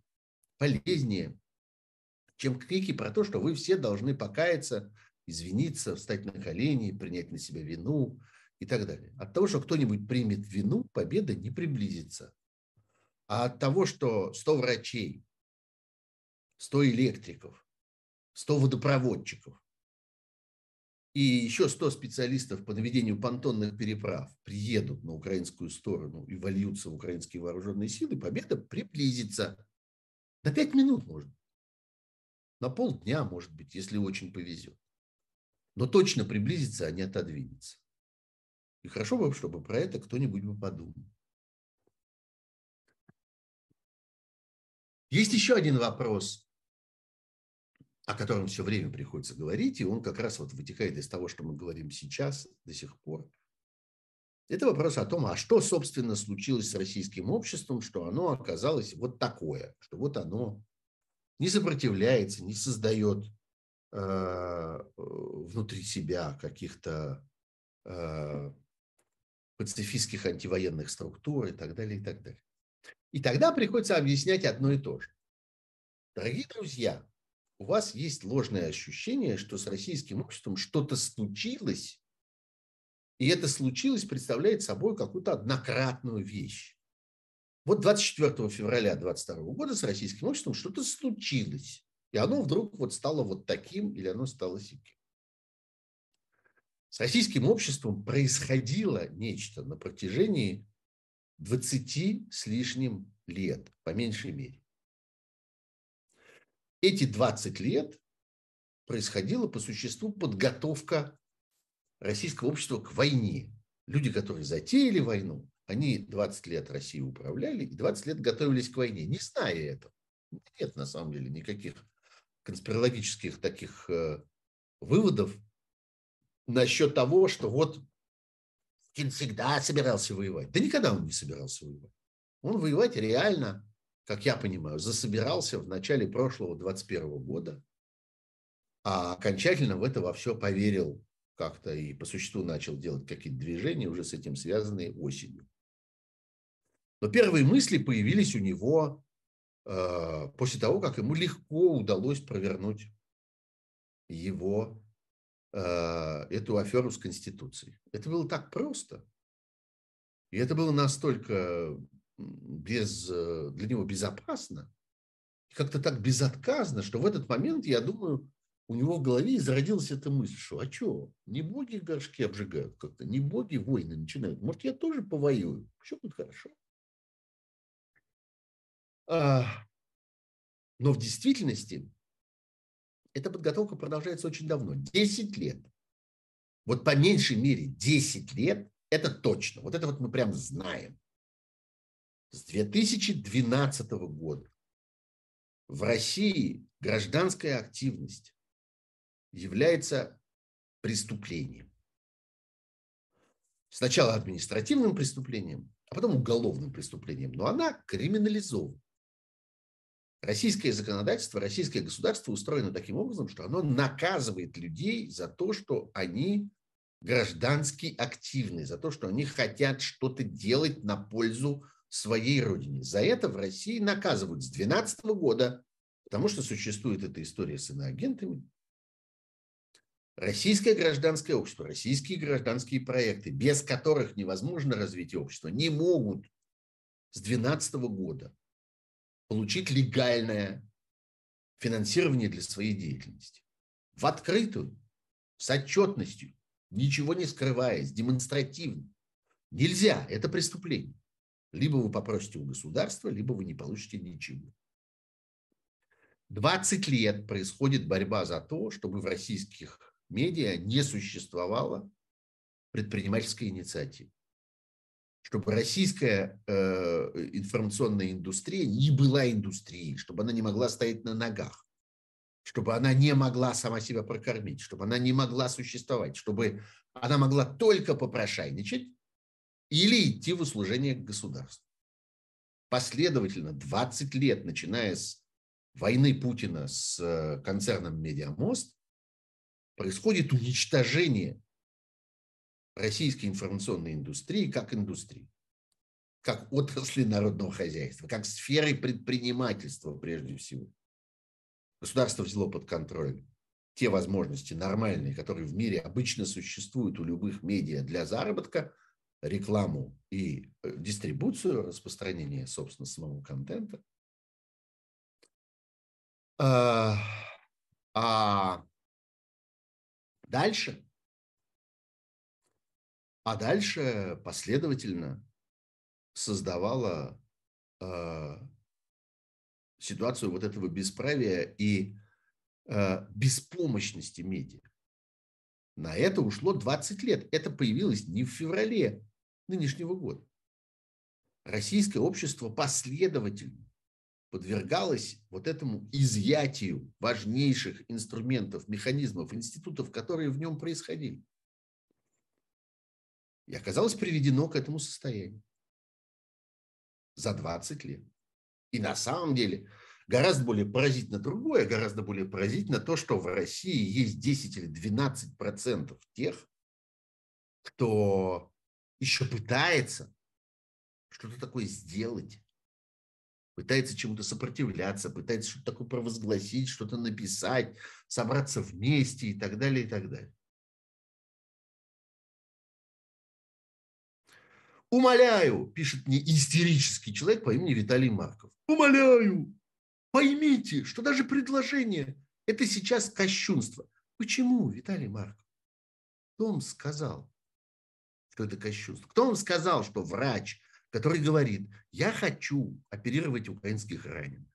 полезнее, чем крики про то, что вы все должны покаяться, извиниться, встать на колени, принять на себя вину и так далее. От того, что кто-нибудь примет вину, победа не приблизится. А от того, что 100 врачей, 100 электриков, 100 водопроводчиков и еще 100 специалистов по наведению понтонных переправ приедут на украинскую сторону и вольются в украинские вооруженные силы, победа приблизится. На 5 минут можно. На полдня, может быть, если очень повезет. Но точно приблизится, а не отодвинется. И хорошо бы, чтобы про это кто-нибудь бы подумал. Есть еще один вопрос, о котором все время приходится говорить, и он как раз вот вытекает из того, что мы говорим сейчас, до сих пор. Это вопрос о том, а что, собственно, случилось с российским обществом, что оно оказалось вот такое, что вот оно не сопротивляется, не создает э, внутри себя каких-то э, пацифистских антивоенных структур и так далее, и так далее. И тогда приходится объяснять одно и то же. Дорогие друзья, у вас есть ложное ощущение, что с российским обществом что-то случилось, и это случилось представляет собой какую-то однократную вещь. Вот 24 февраля 2022 года с российским обществом что-то случилось. И оно вдруг вот стало вот таким или оно стало сяким. С российским обществом происходило нечто на протяжении 20 с лишним лет, по меньшей мере. Эти 20 лет происходила по существу подготовка российского общества к войне. Люди, которые затеяли войну, они 20 лет Россией управляли и 20 лет готовились к войне, не зная этого. Нет, на самом деле, никаких конспирологических таких э, выводов насчет того, что вот Путин всегда собирался воевать. Да никогда он не собирался воевать. Он воевать реально, как я понимаю, засобирался в начале прошлого 21 года, а окончательно в это во все поверил как-то и по существу начал делать какие-то движения, уже с этим связанные осенью. Но первые мысли появились у него э, после того, как ему легко удалось провернуть его, э, эту аферу с Конституцией. Это было так просто. И это было настолько без, э, для него безопасно, как-то так безотказно, что в этот момент, я думаю, у него в голове зародилась эта мысль, что а что, не боги горшки обжигают как-то, не боги войны начинают. Может, я тоже повоюю, все будет хорошо. А, но в действительности эта подготовка продолжается очень давно, 10 лет. Вот по меньшей мере 10 лет, это точно, вот это вот мы прям знаем. С 2012 года в России гражданская активность является преступлением. Сначала административным преступлением, а потом уголовным преступлением. Но она криминализована. Российское законодательство, российское государство устроено таким образом, что оно наказывает людей за то, что они граждански активны, за то, что они хотят что-то делать на пользу своей родине. За это в России наказывают с 2012 года, потому что существует эта история с иноагентами. Российское гражданское общество, российские гражданские проекты, без которых невозможно развитие общества, не могут с 2012 года получить легальное финансирование для своей деятельности. В открытую, с отчетностью, ничего не скрываясь, демонстративно. Нельзя, это преступление. Либо вы попросите у государства, либо вы не получите ничего. 20 лет происходит борьба за то, чтобы в российских медиа не существовало предпринимательской инициативы. Чтобы российская э, информационная индустрия не была индустрией, чтобы она не могла стоять на ногах, чтобы она не могла сама себя прокормить, чтобы она не могла существовать, чтобы она могла только попрошайничать или идти в услужение к государству. Последовательно 20 лет, начиная с войны Путина с э, концерном «Медиамост», происходит уничтожение российской информационной индустрии как индустрии, как отрасли народного хозяйства, как сферы предпринимательства прежде всего. Государство взяло под контроль те возможности нормальные, которые в мире обычно существуют у любых медиа для заработка, рекламу и э, дистрибуцию, распространение, собственно, самого контента. А, а Дальше. А дальше последовательно создавала э, ситуацию вот этого бесправия и э, беспомощности медиа. На это ушло 20 лет. Это появилось не в феврале нынешнего года. Российское общество последовательно подвергалась вот этому изъятию важнейших инструментов, механизмов, институтов, которые в нем происходили. И оказалось приведено к этому состоянию за 20 лет. И на самом деле гораздо более поразительно другое, гораздо более поразительно то, что в России есть 10 или 12 процентов тех, кто еще пытается что-то такое сделать пытается чему-то сопротивляться, пытается что-то такое провозгласить, что-то написать, собраться вместе и так далее, и так далее. Умоляю, пишет мне истерический человек по имени Виталий Марков. Умоляю, поймите, что даже предложение – это сейчас кощунство. Почему, Виталий Марков? Кто вам сказал, что это кощунство? Кто вам сказал, что врач который говорит, я хочу оперировать украинских раненых.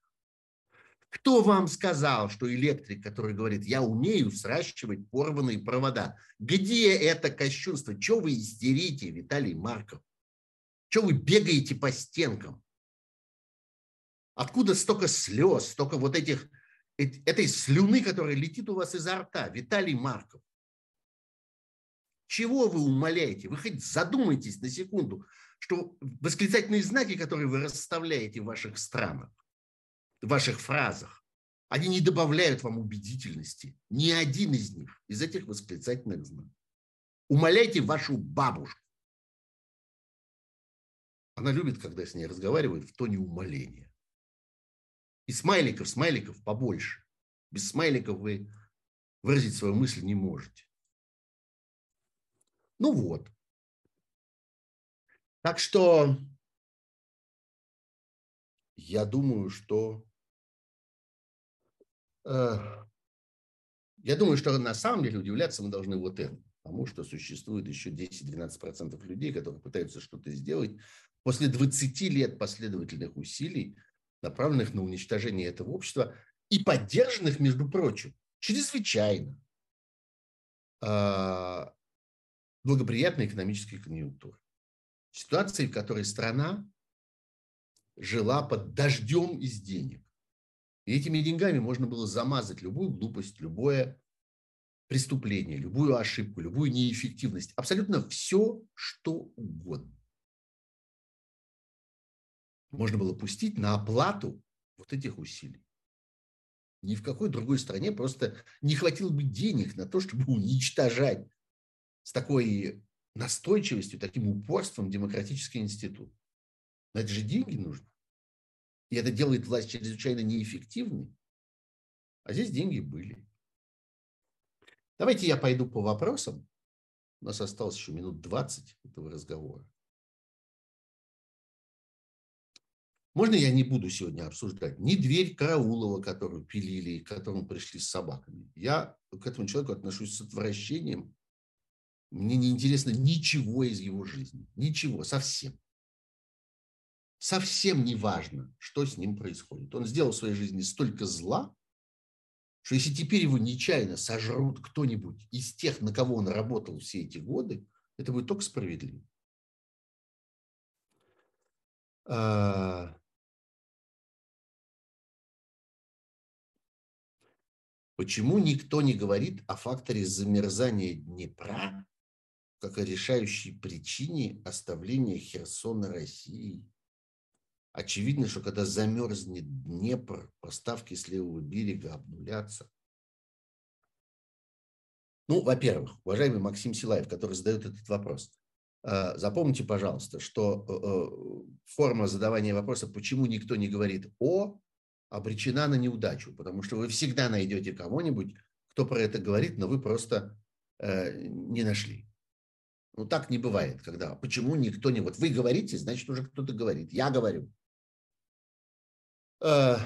Кто вам сказал, что электрик, который говорит, я умею сращивать порванные провода? Где это кощунство? Чего вы истерите, Виталий Марков? Чего вы бегаете по стенкам? Откуда столько слез, столько вот этих, этой слюны, которая летит у вас изо рта? Виталий Марков. Чего вы умоляете? Вы хоть задумайтесь на секунду что восклицательные знаки, которые вы расставляете в ваших странах, в ваших фразах, они не добавляют вам убедительности. Ни один из них, из этих восклицательных знаков. Умоляйте вашу бабушку. Она любит, когда с ней разговаривают в тоне умоления. И смайликов, смайликов побольше. Без смайликов вы выразить свою мысль не можете. Ну вот. Так что я думаю, что э, я думаю, что на самом деле удивляться мы должны вот этому, потому что существует еще 10-12% людей, которые пытаются что-то сделать после 20 лет последовательных усилий, направленных на уничтожение этого общества и поддержанных, между прочим, чрезвычайно э, благоприятной экономической конъюнктурой ситуации, в которой страна жила под дождем из денег. И этими деньгами можно было замазать любую глупость, любое преступление, любую ошибку, любую неэффективность. Абсолютно все, что угодно. Можно было пустить на оплату вот этих усилий. Ни в какой другой стране просто не хватило бы денег на то, чтобы уничтожать с такой настойчивостью, таким упорством демократический институт. Но это же деньги нужно. И это делает власть чрезвычайно неэффективной. А здесь деньги были. Давайте я пойду по вопросам. У нас осталось еще минут 20 этого разговора. Можно я не буду сегодня обсуждать ни дверь Караулова, которую пилили, к которому пришли с собаками. Я к этому человеку отношусь с отвращением. Мне не интересно ничего из его жизни. Ничего, совсем. Совсем не важно, что с ним происходит. Он сделал в своей жизни столько зла, что если теперь его нечаянно сожрут кто-нибудь из тех, на кого он работал все эти годы, это будет только справедливо. А, Почему никто не говорит о факторе замерзания Днепра как о решающей причине оставления Херсона России? Очевидно, что когда замерзнет Днепр, поставки с левого берега обнулятся. Ну, во-первых, уважаемый Максим Силаев, который задает этот вопрос, э, запомните, пожалуйста, что э, э, форма задавания вопроса, почему никто не говорит «о», обречена на неудачу, потому что вы всегда найдете кого-нибудь, кто про это говорит, но вы просто не нашли. Ну, так не бывает, когда почему никто не... Вот вы говорите, значит, уже кто-то говорит. Я говорю. Э,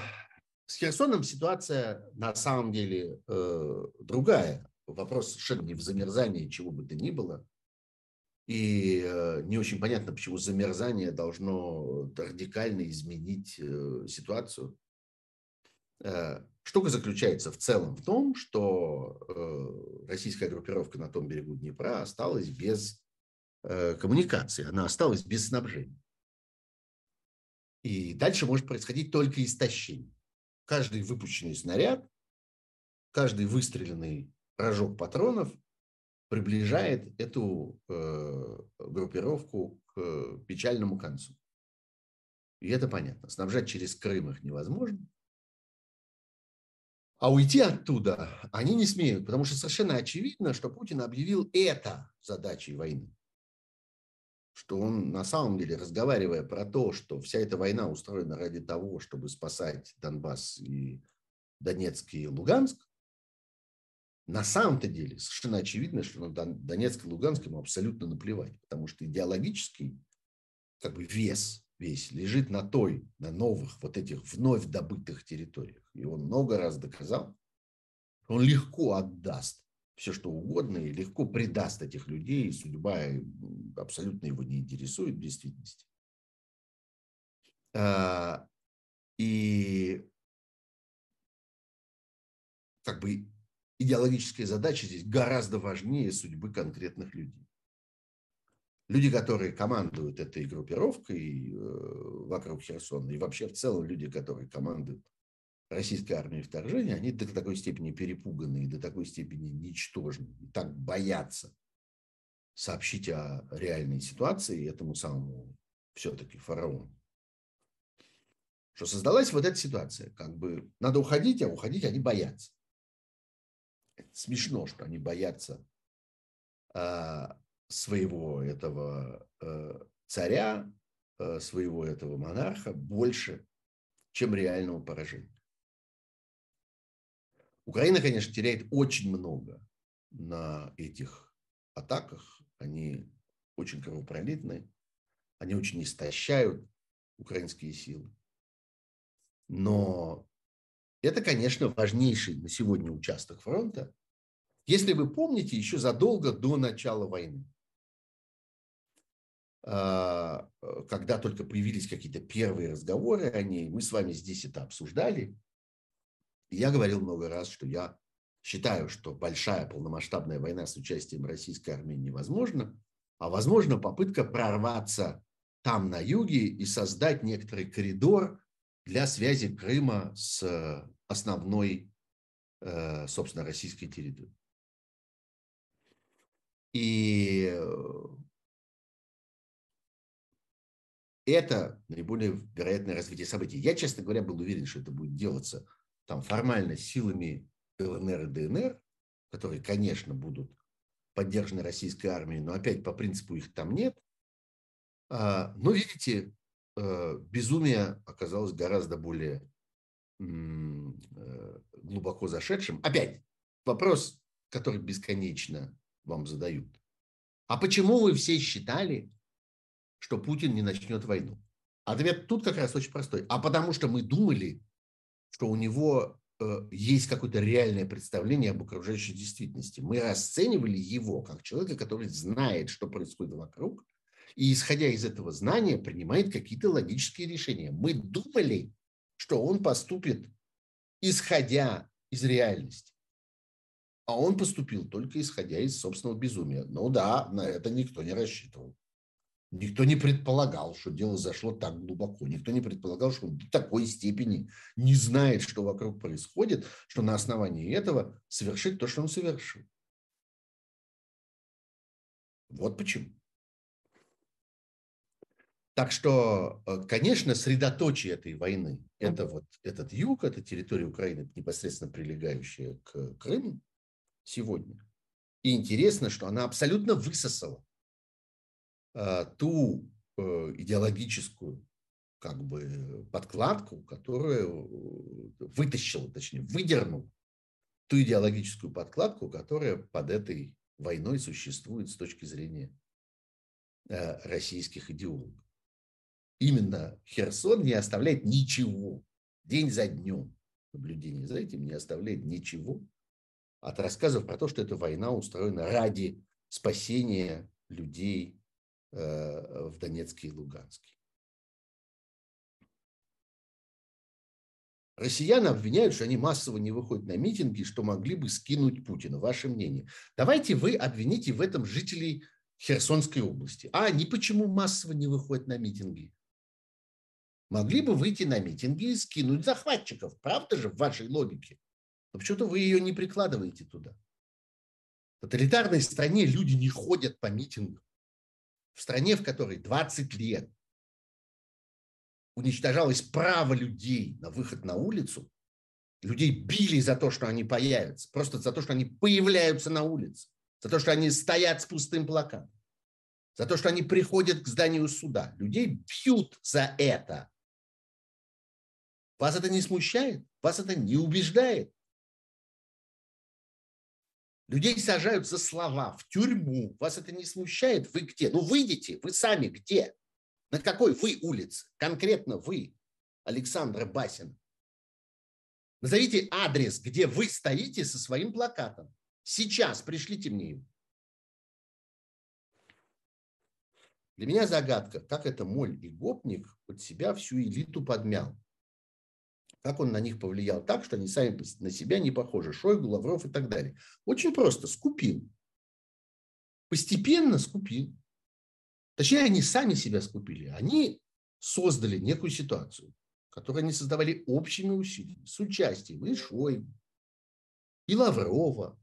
с Херсоном ситуация на самом деле э, другая. Вопрос совершенно не в замерзании чего бы то ни было. И э, не очень понятно, почему замерзание должно радикально изменить ситуацию. Э, штука заключается в целом в том, что э, российская группировка на том берегу Днепра осталась без э, коммуникации, она осталась без снабжения. И дальше может происходить только истощение. Каждый выпущенный снаряд, каждый выстреленный рожок патронов приближает эту группировку к печальному концу. И это понятно. Снабжать через Крым их невозможно. А уйти оттуда они не смеют, потому что совершенно очевидно, что Путин объявил это задачей войны. Что он на самом деле, разговаривая про то, что вся эта война устроена ради того, чтобы спасать Донбасс и Донецк и Луганск, на самом-то деле совершенно очевидно, что на Донецк и Луганск ему абсолютно наплевать, потому что идеологический как бы вес весь лежит на той, на новых, вот этих вновь добытых территориях. И он много раз доказал, он легко отдаст все, что угодно, и легко предаст этих людей, и судьба абсолютно его не интересует в действительности. А, и как бы идеологическая задача здесь гораздо важнее судьбы конкретных людей люди, которые командуют этой группировкой э, вокруг Херсона, и вообще в целом люди, которые командуют российской армией вторжения, они до такой степени перепуганы и до такой степени ничтожны, и так боятся сообщить о реальной ситуации этому самому все-таки фараону. Что создалась вот эта ситуация, как бы надо уходить, а уходить они боятся. Это смешно, что они боятся а, своего этого э, царя, э, своего этого монарха больше, чем реального поражения. Украина, конечно, теряет очень много на этих атаках. Они очень кровопролитные, они очень истощают украинские силы. Но это, конечно, важнейший на сегодня участок фронта. Если вы помните, еще задолго до начала войны а, э, когда только появились какие-то первые разговоры о ней, мы с вами здесь это обсуждали. Я говорил много раз, что я считаю, что большая полномасштабная война с участием российской армии невозможна, а возможно попытка прорваться там на юге и создать некоторый коридор для связи Крыма с основной, э, собственно, российской территорией. И э, это наиболее вероятное развитие событий. Я, честно говоря, был уверен, что это будет делаться там формально силами ЛНР и ДНР, которые, конечно, будут поддержаны российской армией, но опять по принципу их там нет. А, но, видите, э, безумие оказалось гораздо более э, глубоко зашедшим. Опять вопрос который бесконечно вам задают. А почему вы все считали, что Путин не начнет войну? Ответ тут как раз очень простой. А потому что мы думали, что у него э, есть какое-то реальное представление об окружающей действительности. Мы расценивали его как человека, который знает, что происходит вокруг, и, исходя из этого знания, принимает какие-то логические решения. Мы думали, что он поступит, исходя из реальности. А он поступил только исходя из собственного безумия. Ну да, на это никто не рассчитывал. Никто не предполагал, что дело зашло так глубоко. Никто не предполагал, что он до такой степени не знает, что вокруг происходит, что на основании этого совершит то, что он совершил. Вот почему. Так что, э, конечно, средоточие этой войны – это вот этот юг, это территория Украины, непосредственно прилегающая к Крыму сегодня. И интересно, что она абсолютно высосала ту э, идеологическую как бы подкладку, которую вытащила, точнее, выдернула ту идеологическую подкладку, которая под этой войной существует с точки зрения российских идеологов именно Херсон не оставляет ничего. День за днем наблюдение за этим не оставляет ничего от рассказов про то, что эта война устроена ради спасения людей э, в Донецке и Луганске. Россияне обвиняют, что они массово не выходят на митинги, что могли бы скинуть Путина. Ваше мнение. Давайте вы обвините в этом жителей Херсонской области. А они почему массово не выходят на митинги? могли бы выйти на митинги и скинуть захватчиков. Правда же в вашей логике? Но почему-то вы ее не прикладываете туда. В тоталитарной стране люди не ходят по митингам. В стране, в которой 20 лет уничтожалось право людей на выход на улицу, людей били за то, что они появятся, просто за то, что они появляются на улице, за то, что они стоят с пустым плакатом, за то, что они приходят к зданию суда. Людей бьют за это. Вас это не смущает? Вас это не убеждает? Людей сажают за слова в тюрьму. Вас это не смущает? Вы где? Ну, выйдите. Вы сами где? На какой вы улице? Конкретно вы, Александра Басина. Назовите адрес, где вы стоите со своим плакатом. Сейчас пришлите мне его. Для меня загадка, как это Моль и Гопник под себя всю элиту подмял. Как он на них повлиял так, что они сами на себя не похожи. Шойгу, Лавров и так далее. Очень просто. Скупил. Постепенно скупил. Точнее, они сами себя скупили. Они создали некую ситуацию, которую они создавали общими усилиями, с участием и Шойгу, и Лаврова,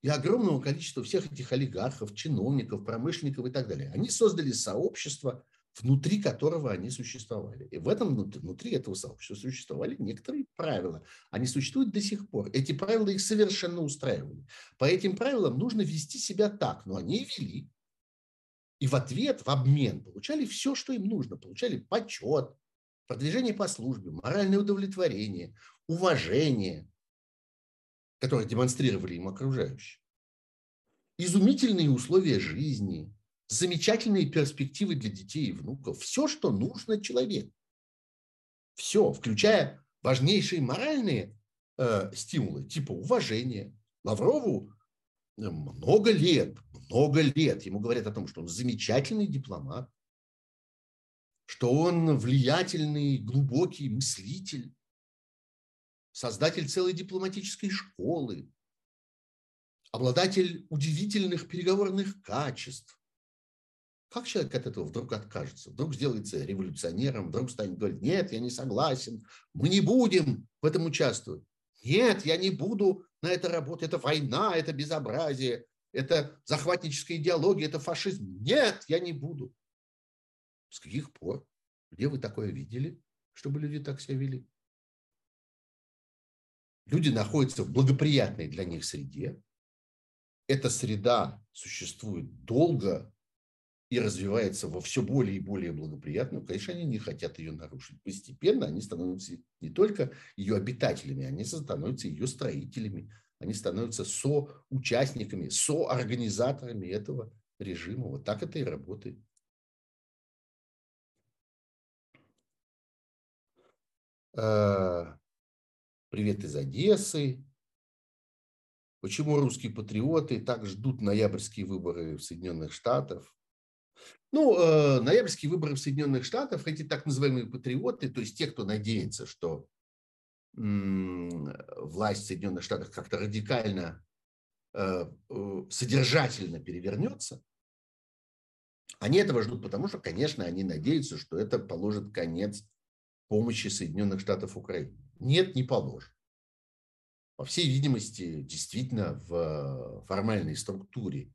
и огромного количества всех этих олигархов, чиновников, промышленников и так далее. Они создали сообщество, внутри которого они существовали. И в этом, внутри этого сообщества существовали некоторые правила. Они существуют до сих пор. Эти правила их совершенно устраивали. По этим правилам нужно вести себя так, но они вели. И в ответ, в обмен получали все, что им нужно. Получали почет, продвижение по службе, моральное удовлетворение, уважение, которое демонстрировали им окружающие. Изумительные условия жизни, замечательные перспективы для детей и внуков, все, что нужно человеку. Все, включая важнейшие моральные э, стимулы, типа уважения. Лаврову э, много лет, много лет ему говорят о том, что он замечательный дипломат, что он влиятельный, глубокий мыслитель, создатель целой дипломатической школы, обладатель удивительных переговорных качеств, как человек от этого вдруг откажется? Вдруг сделается революционером, вдруг станет говорить, нет, я не согласен, мы не будем в этом участвовать. Нет, я не буду на это работать, это война, это безобразие, это захватническая идеология, это фашизм. Нет, я не буду. С каких пор? Где вы такое видели, чтобы люди так себя вели? Люди находятся в благоприятной для них среде. Эта среда существует долго, и развивается во все более и более благоприятную, конечно, они не хотят ее нарушить. Постепенно они становятся не только ее обитателями, они становятся ее строителями, они становятся соучастниками, соорганизаторами этого режима. Вот так это и работает. Э, привет из Одессы. Почему русские патриоты так ждут ноябрьские выборы в Соединенных Штатах? Ну, э, ноябрьские выборы в Соединенных Штатах, эти так называемые патриоты, то есть те, кто надеется, что власть в Соединенных Штатах как-то радикально, э, э, содержательно перевернется, они этого ждут, потому что, конечно, они надеются, что это положит конец помощи Соединенных Штатов Украине. Нет, не положит. По всей видимости, действительно в формальной структуре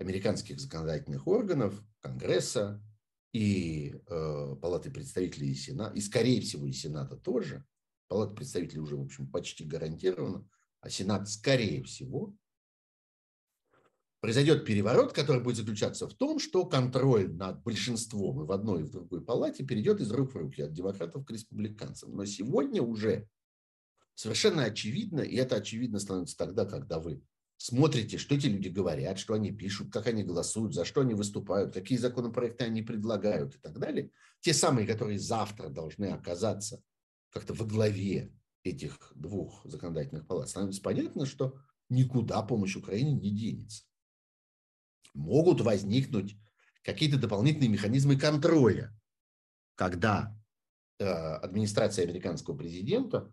американских законодательных органов, Конгресса и э, Палаты представителей и Сената, и, скорее всего, и Сената тоже. Палата представителей уже, в общем, почти гарантирована, а Сенат, скорее всего, произойдет переворот, который будет заключаться в том, что контроль над большинством и в одной, и в другой палате перейдет из рук в руки от демократов к республиканцам. Но сегодня уже совершенно очевидно, и это очевидно становится тогда, когда вы смотрите, что эти люди говорят, что они пишут, как они голосуют, за что они выступают, какие законопроекты они предлагают и так далее. Те самые, которые завтра должны оказаться как-то во главе этих двух законодательных палат, становится понятно, что никуда помощь Украине не денется могут возникнуть какие-то дополнительные механизмы контроля, когда э, администрация американского президента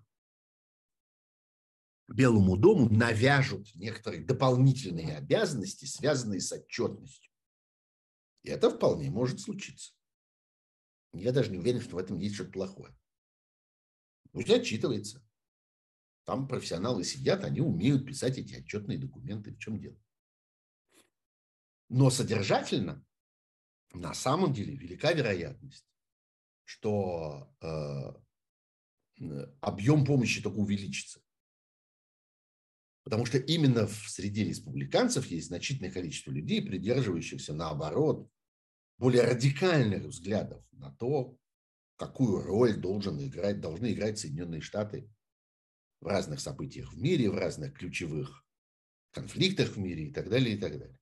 Белому дому навяжут некоторые дополнительные обязанности, связанные с отчетностью. И это вполне может случиться. Я даже не уверен, что в этом есть что-то плохое. Пусть отчитывается. Там профессионалы сидят, они умеют писать эти отчетные документы. В чем дело? Но содержательно на самом деле велика вероятность, что э, объем помощи только увеличится. Потому что именно в среде республиканцев есть значительное количество людей, придерживающихся, наоборот, более радикальных взглядов на то, какую роль должен играть, должны играть Соединенные Штаты в разных событиях в мире, в разных ключевых конфликтах в мире и так далее, и так далее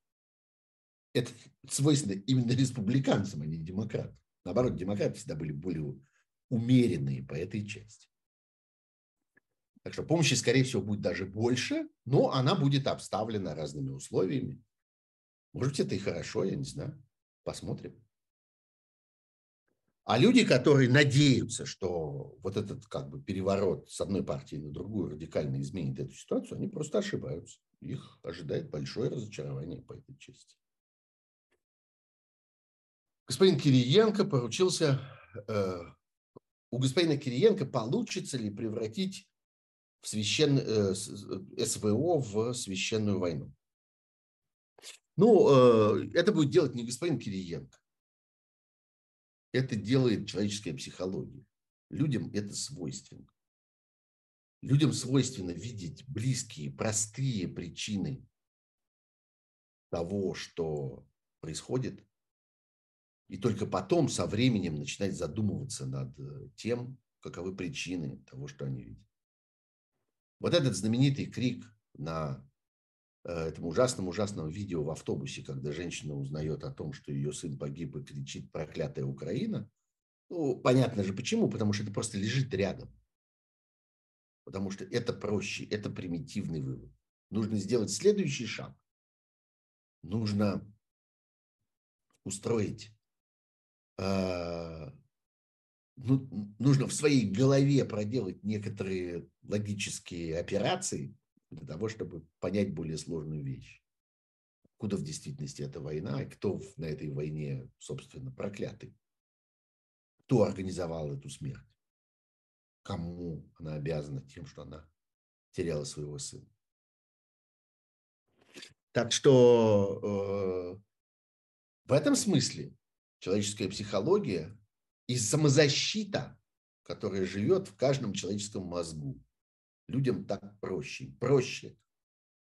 это свойственно именно республиканцам, а не демократам. Наоборот, демократы всегда были более умеренные по этой части. Так что помощи, скорее всего, будет даже больше, но она будет обставлена разными условиями. Может быть, это и хорошо, я не знаю. Посмотрим. А люди, которые надеются, что вот этот как бы переворот с одной партии на другую радикально изменит эту ситуацию, они просто ошибаются. Их ожидает большое разочарование по этой части господин Кириенко поручился, э, у господина Кириенко получится ли превратить в священ, э, СВО в священную войну. Ну, э, это будет делать не господин Кириенко. Это делает человеческая психология. Людям это свойственно. Людям свойственно видеть близкие, простые причины того, что происходит, и только потом, со временем, начинать задумываться над э, тем, каковы причины того, что они видят. Вот этот знаменитый крик на э, этом ужасном-ужасном видео в автобусе, когда женщина узнает о том, что ее сын погиб и кричит «проклятая Украина», ну, понятно же почему, потому что это просто лежит рядом. Потому что это проще, это примитивный вывод. Нужно сделать следующий шаг. Нужно устроить а, ну, нужно в своей голове проделать некоторые логические операции для того, чтобы понять более сложную вещь. Куда в действительности эта война, и кто на этой войне, собственно, проклятый. Кто организовал эту смерть? Кому она обязана тем, что она теряла своего сына? Так что э, в этом смысле человеческая психология и самозащита, которая живет в каждом человеческом мозгу. Людям так проще. Проще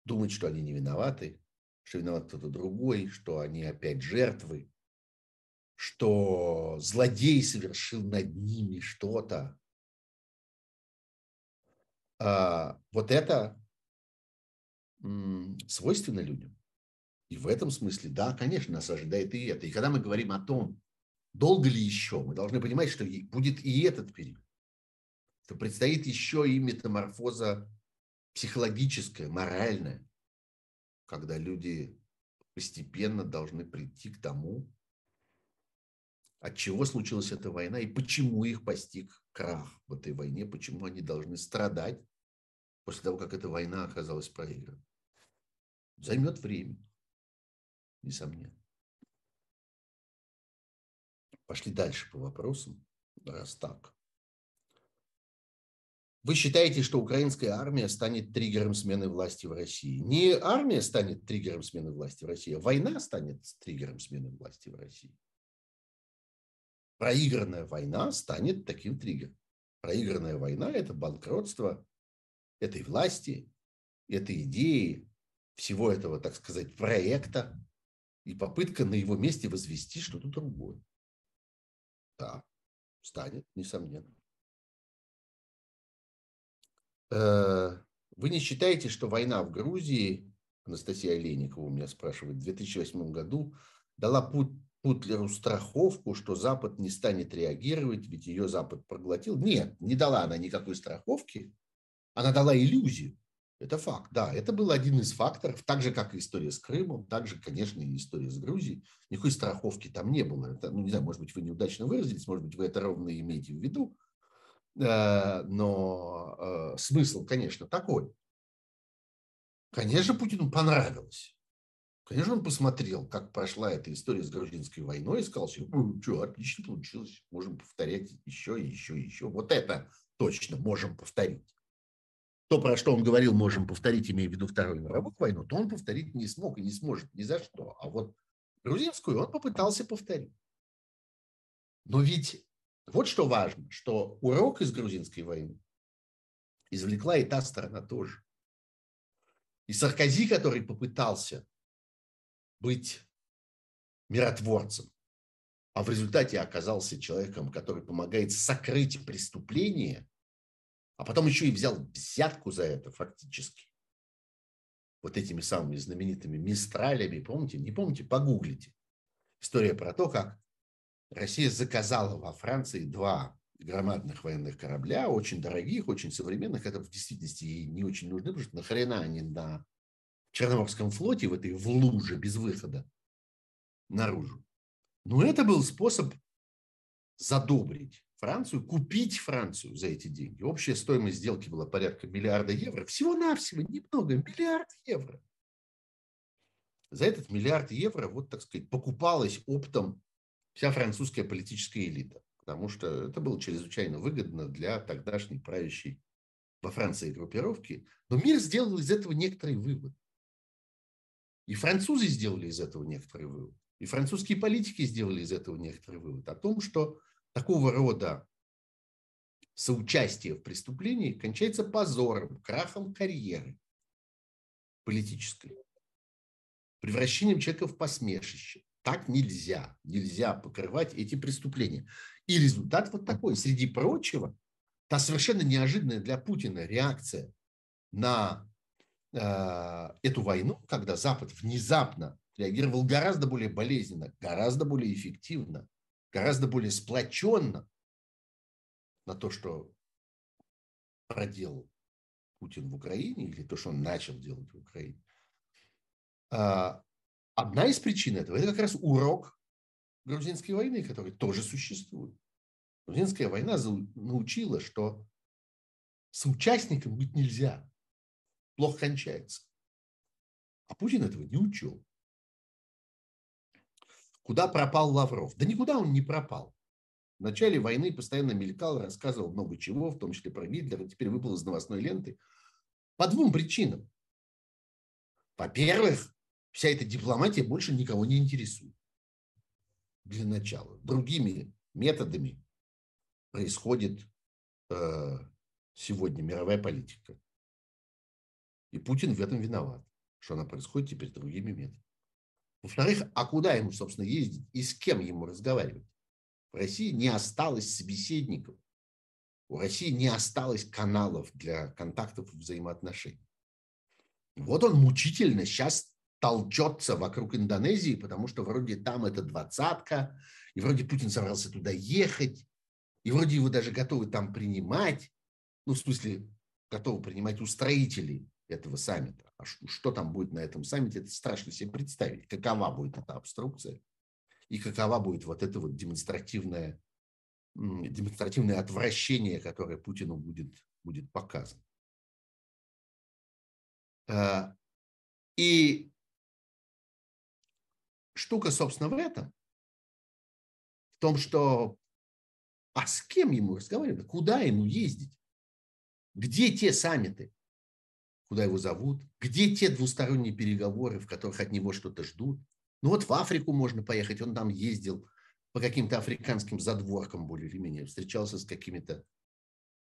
думать, что они не виноваты, что виноват кто-то другой, что они опять жертвы, что злодей совершил над ними что-то. А, вот это свойственно людям. И в этом смысле, да, конечно, нас ожидает и это. И когда мы говорим о том, долго ли еще, мы должны понимать, что будет и этот период. Что предстоит еще и метаморфоза психологическая, моральная, когда люди постепенно должны прийти к тому, от чего случилась эта война и почему их постиг крах в этой войне, почему они должны страдать после того, как эта война оказалась проиграна. Займет время, несомненно. Пошли дальше по вопросам, раз так. Вы считаете, что украинская армия станет триггером смены власти в России? Не армия станет триггером смены власти в России, а война станет триггером смены власти в России. Проигранная война станет таким триггером. Проигранная война – это банкротство этой власти, этой идеи, всего этого, так сказать, проекта и попытка на его месте возвести что-то другое. Да, станет, несомненно. Э, вы не считаете, что война в Грузии, Анастасия Олейникова у меня спрашивает, в 2008 году дала Путлеру страховку, что Запад не станет реагировать, ведь ее Запад проглотил? Нет, не дала она никакой страховки. Она дала иллюзию. Это факт, да. Это был один из факторов, так же, как и история с Крымом, так же, конечно, и история с Грузией. Никакой страховки там не было. Это, ну, не знаю, может быть, вы неудачно выразились, может быть, вы это ровно имеете в виду. Э, но э, смысл, конечно, такой. Конечно, Путину понравилось. Конечно, он посмотрел, как прошла эта история с грузинской войной и сказал себе, что, отлично получилось, можем повторять еще еще еще. Вот это точно можем повторить. То, про что он говорил, можем повторить, имея в виду Вторую мировую войну, то он повторить не смог и не сможет ни за что. А вот грузинскую он попытался повторить. Но ведь вот что важно, что урок из грузинской войны извлекла и та сторона тоже. И Саркози, который попытался быть миротворцем, а в результате оказался человеком, который помогает сокрыть преступление, а потом еще и взял взятку за это фактически. Вот этими самыми знаменитыми мистралями, помните? Не помните? Погуглите. История про то, как Россия заказала во Франции два громадных военных корабля, очень дорогих, очень современных. Это в действительности ей не очень нужны, потому что нахрена они на Черноморском флоте, в этой в луже без выхода наружу. Но это был способ задобрить Францию, купить Францию за эти деньги. Общая стоимость сделки была порядка миллиарда евро. Всего-навсего, немного, миллиард евро. За этот миллиард евро, вот так сказать, покупалась оптом вся французская политическая элита. Потому что это было чрезвычайно выгодно для тогдашней правящей во Франции группировки. Но мир сделал из этого некоторый вывод. И французы сделали из этого некоторый вывод. И французские политики сделали из этого некоторый вывод о том, что такого рода соучастие в преступлении кончается позором, крахом карьеры политической, превращением человека в посмешище. Так нельзя. Нельзя покрывать эти преступления. И результат вот такой. Среди прочего, та совершенно неожиданная для Путина реакция на э, эту войну, когда Запад внезапно реагировал гораздо более болезненно, гораздо более эффективно, гораздо более сплоченно на то, что проделал Путин в Украине, или то, что он начал делать в Украине. А, одна из причин этого – это как раз урок грузинской войны, который тоже существует. Грузинская война научила, что соучастником быть нельзя. Плохо кончается. А Путин этого не учел. Куда пропал Лавров? Да никуда он не пропал. В начале войны постоянно мелькал, рассказывал много чего, в том числе про Гитлера, теперь выпал из новостной ленты. По двум причинам. Во-первых, вся эта дипломатия больше никого не интересует. Для начала. Другими методами происходит э, сегодня мировая политика. И Путин в этом виноват, что она происходит теперь другими методами. Во-вторых, а куда ему, собственно, ездить и с кем ему разговаривать? В России не осталось собеседников. У России не осталось каналов для контактов и взаимоотношений. Вот он мучительно сейчас толчется вокруг Индонезии, потому что вроде там это двадцатка, и вроде Путин собрался туда ехать, и вроде его даже готовы там принимать, ну, в смысле, готовы принимать устроителей этого саммита. А что, там будет на этом саммите, это страшно себе представить. Какова будет эта обструкция и какова будет вот это вот демонстративное, демонстративное отвращение, которое Путину будет, будет показано. А, и штука, собственно, в этом, в том, что а с кем ему разговаривать, куда ему ездить, где те саммиты, куда его зовут, где те двусторонние переговоры, в которых от него что-то ждут. Ну вот в Африку можно поехать, он там ездил по каким-то африканским задворкам более или менее, встречался с какими-то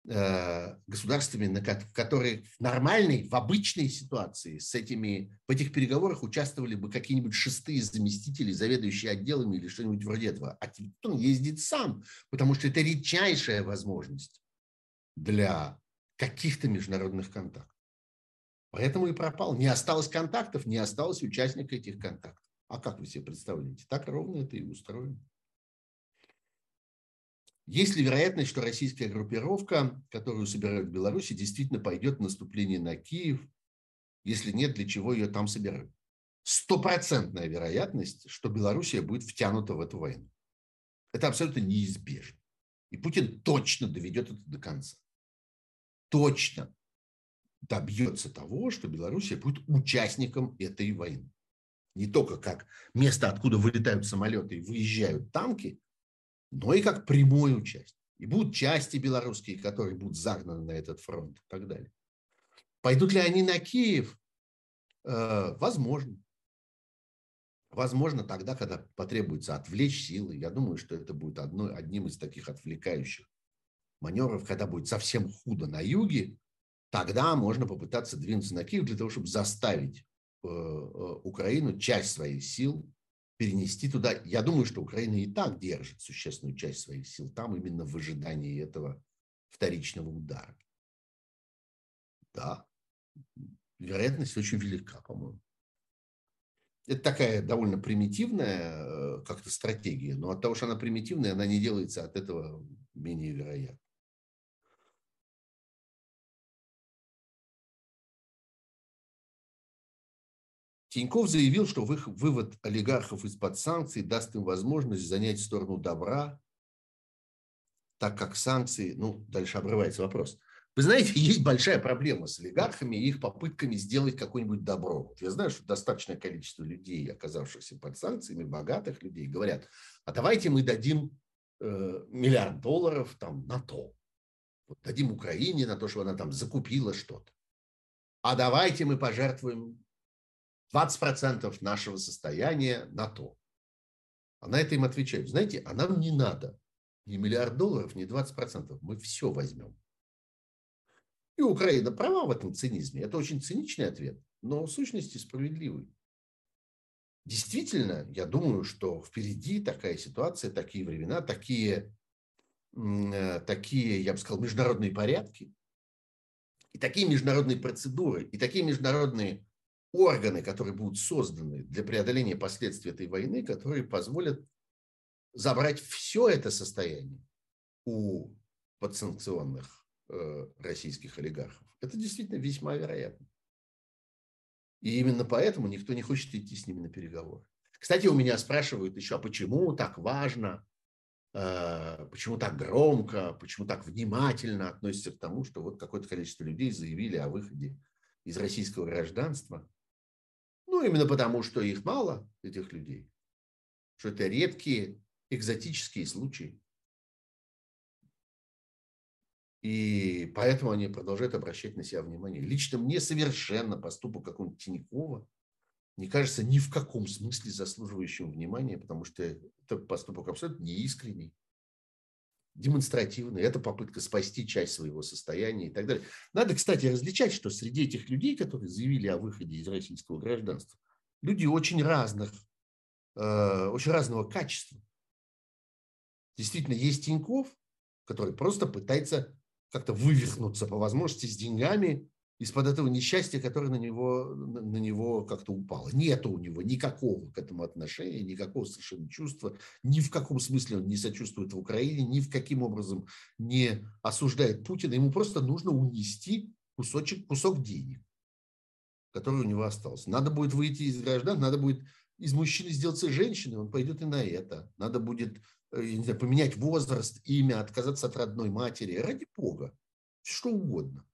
Э, государствами, на, которые в нормальной, в обычной ситуации с этими, в этих переговорах участвовали бы какие-нибудь шестые заместители, заведующие отделами или что-нибудь вроде этого. А он ездит сам, потому что это редчайшая возможность для каких-то международных контактов. Поэтому и пропал. Не осталось контактов, не осталось участника этих контактов. А как вы себе представляете? Так ровно это и устроено. Есть ли вероятность, что российская группировка, которую собирают в Беларуси, действительно пойдет в наступление на Киев? Если нет, для чего ее там собирают? Стопроцентная вероятность, что Белоруссия будет втянута в эту войну. Это абсолютно неизбежно. И Путин точно доведет это до конца. Точно добьется того, что Белоруссия будет участником этой войны. Не только как место, откуда вылетают самолеты и выезжают танки, но и как прямое участие. И будут части белорусские, которые будут загнаны на этот фронт и так далее. Пойдут ли они на Киев? Э, возможно. Возможно, тогда, когда потребуется отвлечь силы. Я думаю, что это будет одно, одним из таких отвлекающих маневров, когда будет совсем худо на юге, тогда можно попытаться двинуться на Киев для того, чтобы заставить э, э, Украину часть своих сил перенести туда. Я думаю, что Украина и так держит существенную часть своих сил там именно в ожидании этого вторичного удара. Да, вероятность очень велика, по-моему. Это такая довольно примитивная э, как-то стратегия, но от того, что она примитивная, она не делается от этого менее вероятной. Тиньков заявил, что вывод олигархов из-под санкций даст им возможность занять сторону добра, так как санкции... Ну, дальше обрывается вопрос. Вы знаете, есть большая проблема с олигархами и их попытками сделать какое-нибудь добро. Я знаю, что достаточное количество людей, оказавшихся под санкциями, богатых людей, говорят, а давайте мы дадим э, миллиард долларов там, на то. Вот дадим Украине на то, чтобы она там закупила что-то. А давайте мы пожертвуем 20% нашего состояния на то. А на это им отвечают, знаете, а нам не надо ни миллиард долларов, ни 20%. Мы все возьмем. И Украина права в этом цинизме. Это очень циничный ответ, но в сущности справедливый. Действительно, я думаю, что впереди такая ситуация, такие времена, такие, э, такие, я бы сказал, международные порядки, и такие международные процедуры, и такие международные органы, которые будут созданы для преодоления последствий этой войны, которые позволят забрать все это состояние у подсанкционных э, российских олигархов. Это действительно весьма вероятно. И именно поэтому никто не хочет идти с ними на переговоры. Кстати, у меня спрашивают еще, а почему так важно, э, почему так громко, почему так внимательно относятся к тому, что вот какое-то количество людей заявили о выходе из российского гражданства. Именно потому, что их мало, этих людей. Что это редкие, экзотические случаи. И поэтому они продолжают обращать на себя внимание. Лично мне совершенно поступок какого-нибудь Тинькова не кажется ни в каком смысле заслуживающим внимания, потому что это поступок абсолютно неискренний демонстративный, это попытка спасти часть своего состояния и так далее. Надо, кстати, различать, что среди этих людей, которые заявили о выходе из российского гражданства, люди очень разных, э, очень разного качества. Действительно, есть Тиньков, который просто пытается как-то вывихнуться по возможности с деньгами из-под этого несчастья, которое на него, на него как-то упало. Нет у него никакого к этому отношения, никакого совершенно чувства, ни в каком смысле он не сочувствует в Украине, ни в каким образом не осуждает Путина. Ему просто нужно унести кусочек, кусок денег, который у него остался. Надо будет выйти из граждан, надо будет из мужчины сделаться женщиной, он пойдет и на это. Надо будет э, знаю, поменять возраст, имя, отказаться от родной матери. Ради Бога. Что угодно.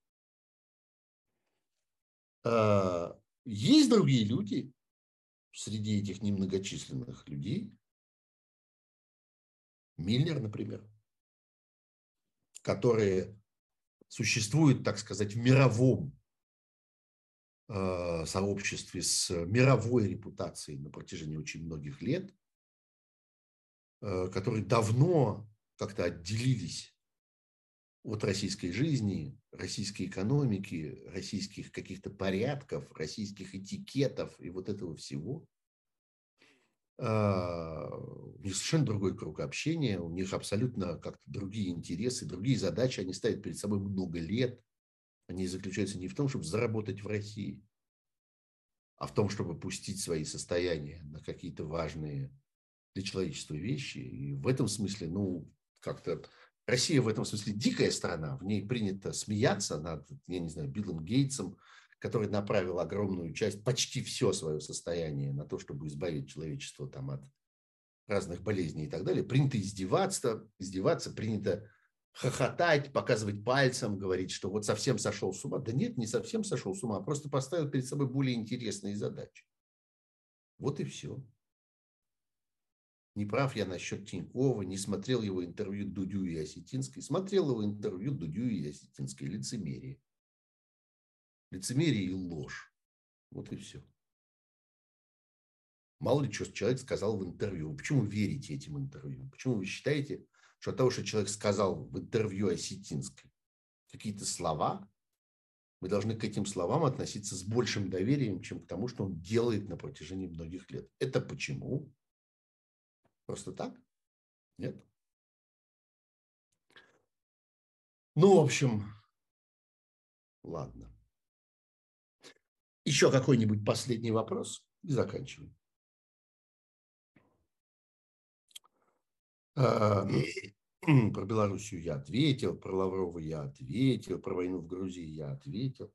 А, есть другие люди среди этих немногочисленных людей. Миллер, например, которые существуют, так сказать, в мировом а, сообществе с мировой репутацией на протяжении очень многих лет, а, которые давно как-то отделились от российской жизни, российской экономики, российских каких-то порядков, российских этикетов и вот этого всего. А, у них совершенно другой круг общения, у них абсолютно как-то другие интересы, другие задачи, они ставят перед собой много лет. Они заключаются не в том, чтобы заработать в России, а в том, чтобы пустить свои состояния на какие-то важные для человечества вещи. И в этом смысле, ну, как-то Россия в этом смысле дикая страна, в ней принято смеяться над, я не знаю, Биллом Гейтсом, который направил огромную часть, почти все свое состояние на то, чтобы избавить человечество там, от разных болезней и так далее. Принято издеваться, издеваться, принято хохотать, показывать пальцем, говорить, что вот совсем сошел с ума. Да нет, не совсем сошел с ума, а просто поставил перед собой более интересные задачи. Вот и все. Не прав я насчет Тинькова, не смотрел его интервью Дудю и Осетинской, смотрел его интервью Дудю и Осетинской. Лицемерие. Лицемерие и ложь. Вот и все. Мало ли, что человек сказал в интервью. Почему вы верите этим интервью? Почему вы считаете, что от того, что человек сказал в интервью Осетинской какие-то слова, мы должны к этим словам относиться с большим доверием, чем к тому, что он делает на протяжении многих лет. Это почему? Просто так? Нет? Ну, в общем, ладно. Еще какой-нибудь последний вопрос и заканчиваем. А, про Белоруссию я ответил, про Лаврова я ответил, про войну в Грузии я ответил.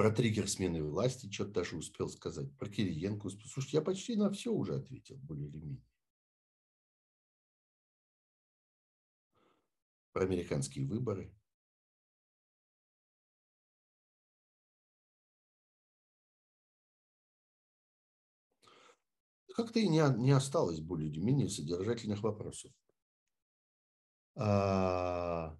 Про триггер смены власти что-то даже успел сказать. Про Кириенко успел. Слушайте, я почти на все уже ответил, более или менее. Про американские выборы. Как-то и не, не осталось более или менее содержательных вопросов. А,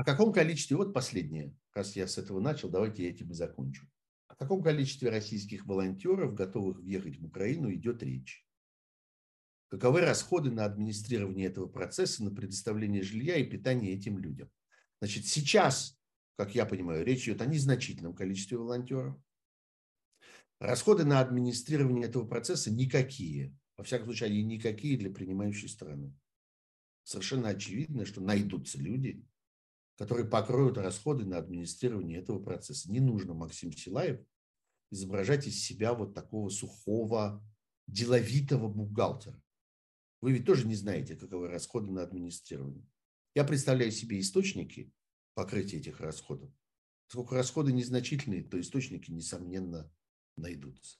О каком количестве, вот последнее, раз я с этого начал, давайте я тебе закончу. О каком количестве российских волонтеров, готовых въехать в Украину, идет речь? Каковы расходы на администрирование этого процесса, на предоставление жилья и питания этим людям? Значит, сейчас, как я понимаю, речь идет о незначительном количестве волонтеров. Расходы на администрирование этого процесса никакие. Во всяком случае, они никакие для принимающей страны. Совершенно очевидно, что найдутся люди, которые покроют расходы на администрирование этого процесса. Не нужно, Максим Силаев, изображать из себя вот такого сухого, деловитого бухгалтера. Вы ведь тоже не знаете, каковы расходы на администрирование. Я представляю себе источники покрытия этих расходов. Поскольку расходы незначительные, то источники, несомненно, найдутся.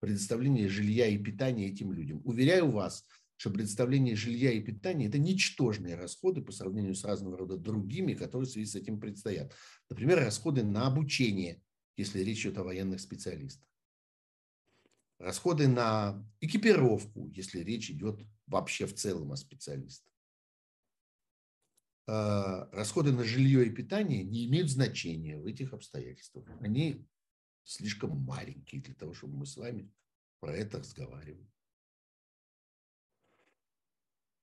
Предоставление жилья и питания этим людям. Уверяю вас, что предоставление жилья и питания – это ничтожные расходы по сравнению с разного рода другими, которые в связи с этим предстоят. Например, расходы на обучение, если речь идет о военных специалистах. Расходы на экипировку, если речь идет вообще в целом о специалистах. А, расходы на жилье и питание не имеют значения в этих обстоятельствах. Они слишком маленькие для того, чтобы мы с вами про это разговаривали.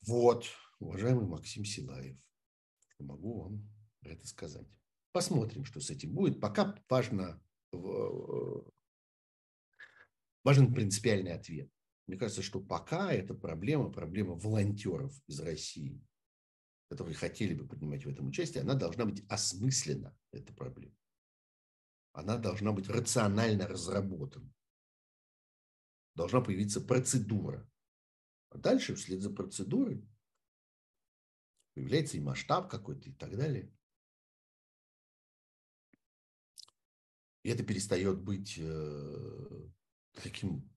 Вот, уважаемый Максим Силаев, могу вам это сказать. Посмотрим, что с этим будет. Пока важно, важен принципиальный ответ. Мне кажется, что пока эта проблема, проблема волонтеров из России, которые хотели бы принимать в этом участие, она должна быть осмыслена, эта проблема. Она должна быть рационально разработана. Должна появиться процедура. А дальше, вслед за процедурой, появляется и масштаб какой-то и так далее. И это перестает быть э, таким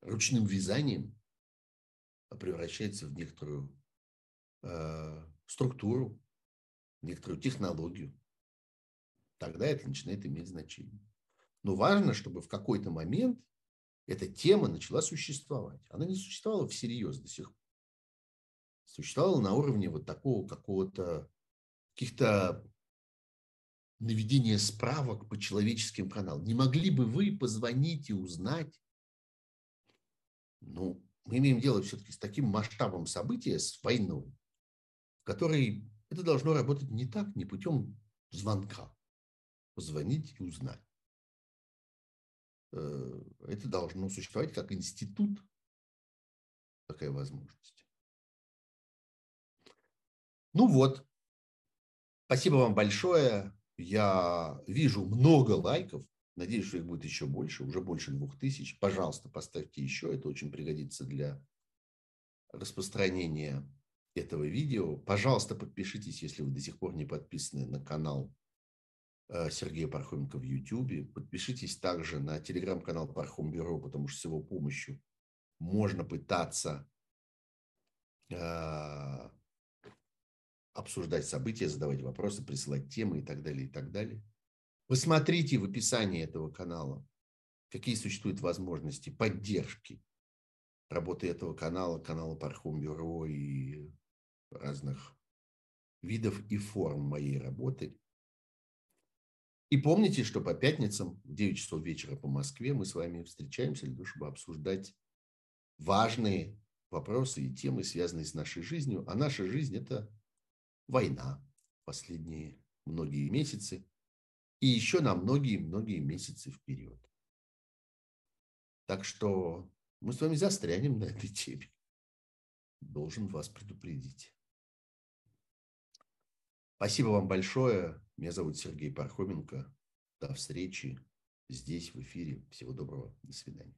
ручным вязанием, а превращается в некоторую э, структуру, некоторую технологию. Тогда это начинает иметь значение. Но важно, чтобы в какой-то момент эта тема начала существовать. Она не существовала всерьез до сих пор. Существовала на уровне вот такого какого-то каких-то наведения справок по человеческим каналам. Не могли бы вы позвонить и узнать? Ну, мы имеем дело все-таки с таким масштабом события, с войной, в которой это должно работать не так, не путем звонка. Позвонить и узнать. Э, это должно существовать как институт, такая возможность. Ну вот, спасибо вам большое. Я вижу много лайков. Надеюсь, что их будет еще больше, уже больше двух тысяч. Пожалуйста, поставьте еще. Это очень пригодится для распространения этого видео. Пожалуйста, подпишитесь, если вы до сих пор не подписаны на канал Сергея Пархоменко в YouTube. Подпишитесь также на телеграм-канал Пархом Бюро, потому что с его помощью можно пытаться э, обсуждать события, задавать вопросы, присылать темы и так далее, и так далее. Посмотрите в описании этого канала, какие существуют возможности поддержки работы этого канала, канала Пархом Бюро и разных видов и форм моей работы – и помните, что по пятницам в 9 часов вечера по Москве мы с вами встречаемся для того, чтобы обсуждать важные вопросы и темы, связанные с нашей жизнью. А наша жизнь – это война последние многие месяцы и еще на многие-многие месяцы вперед. Так что мы с вами застрянем на этой теме. Должен вас предупредить. Спасибо вам большое. Меня зовут Сергей Пархоменко. До встречи здесь, в эфире. Всего доброго. До свидания.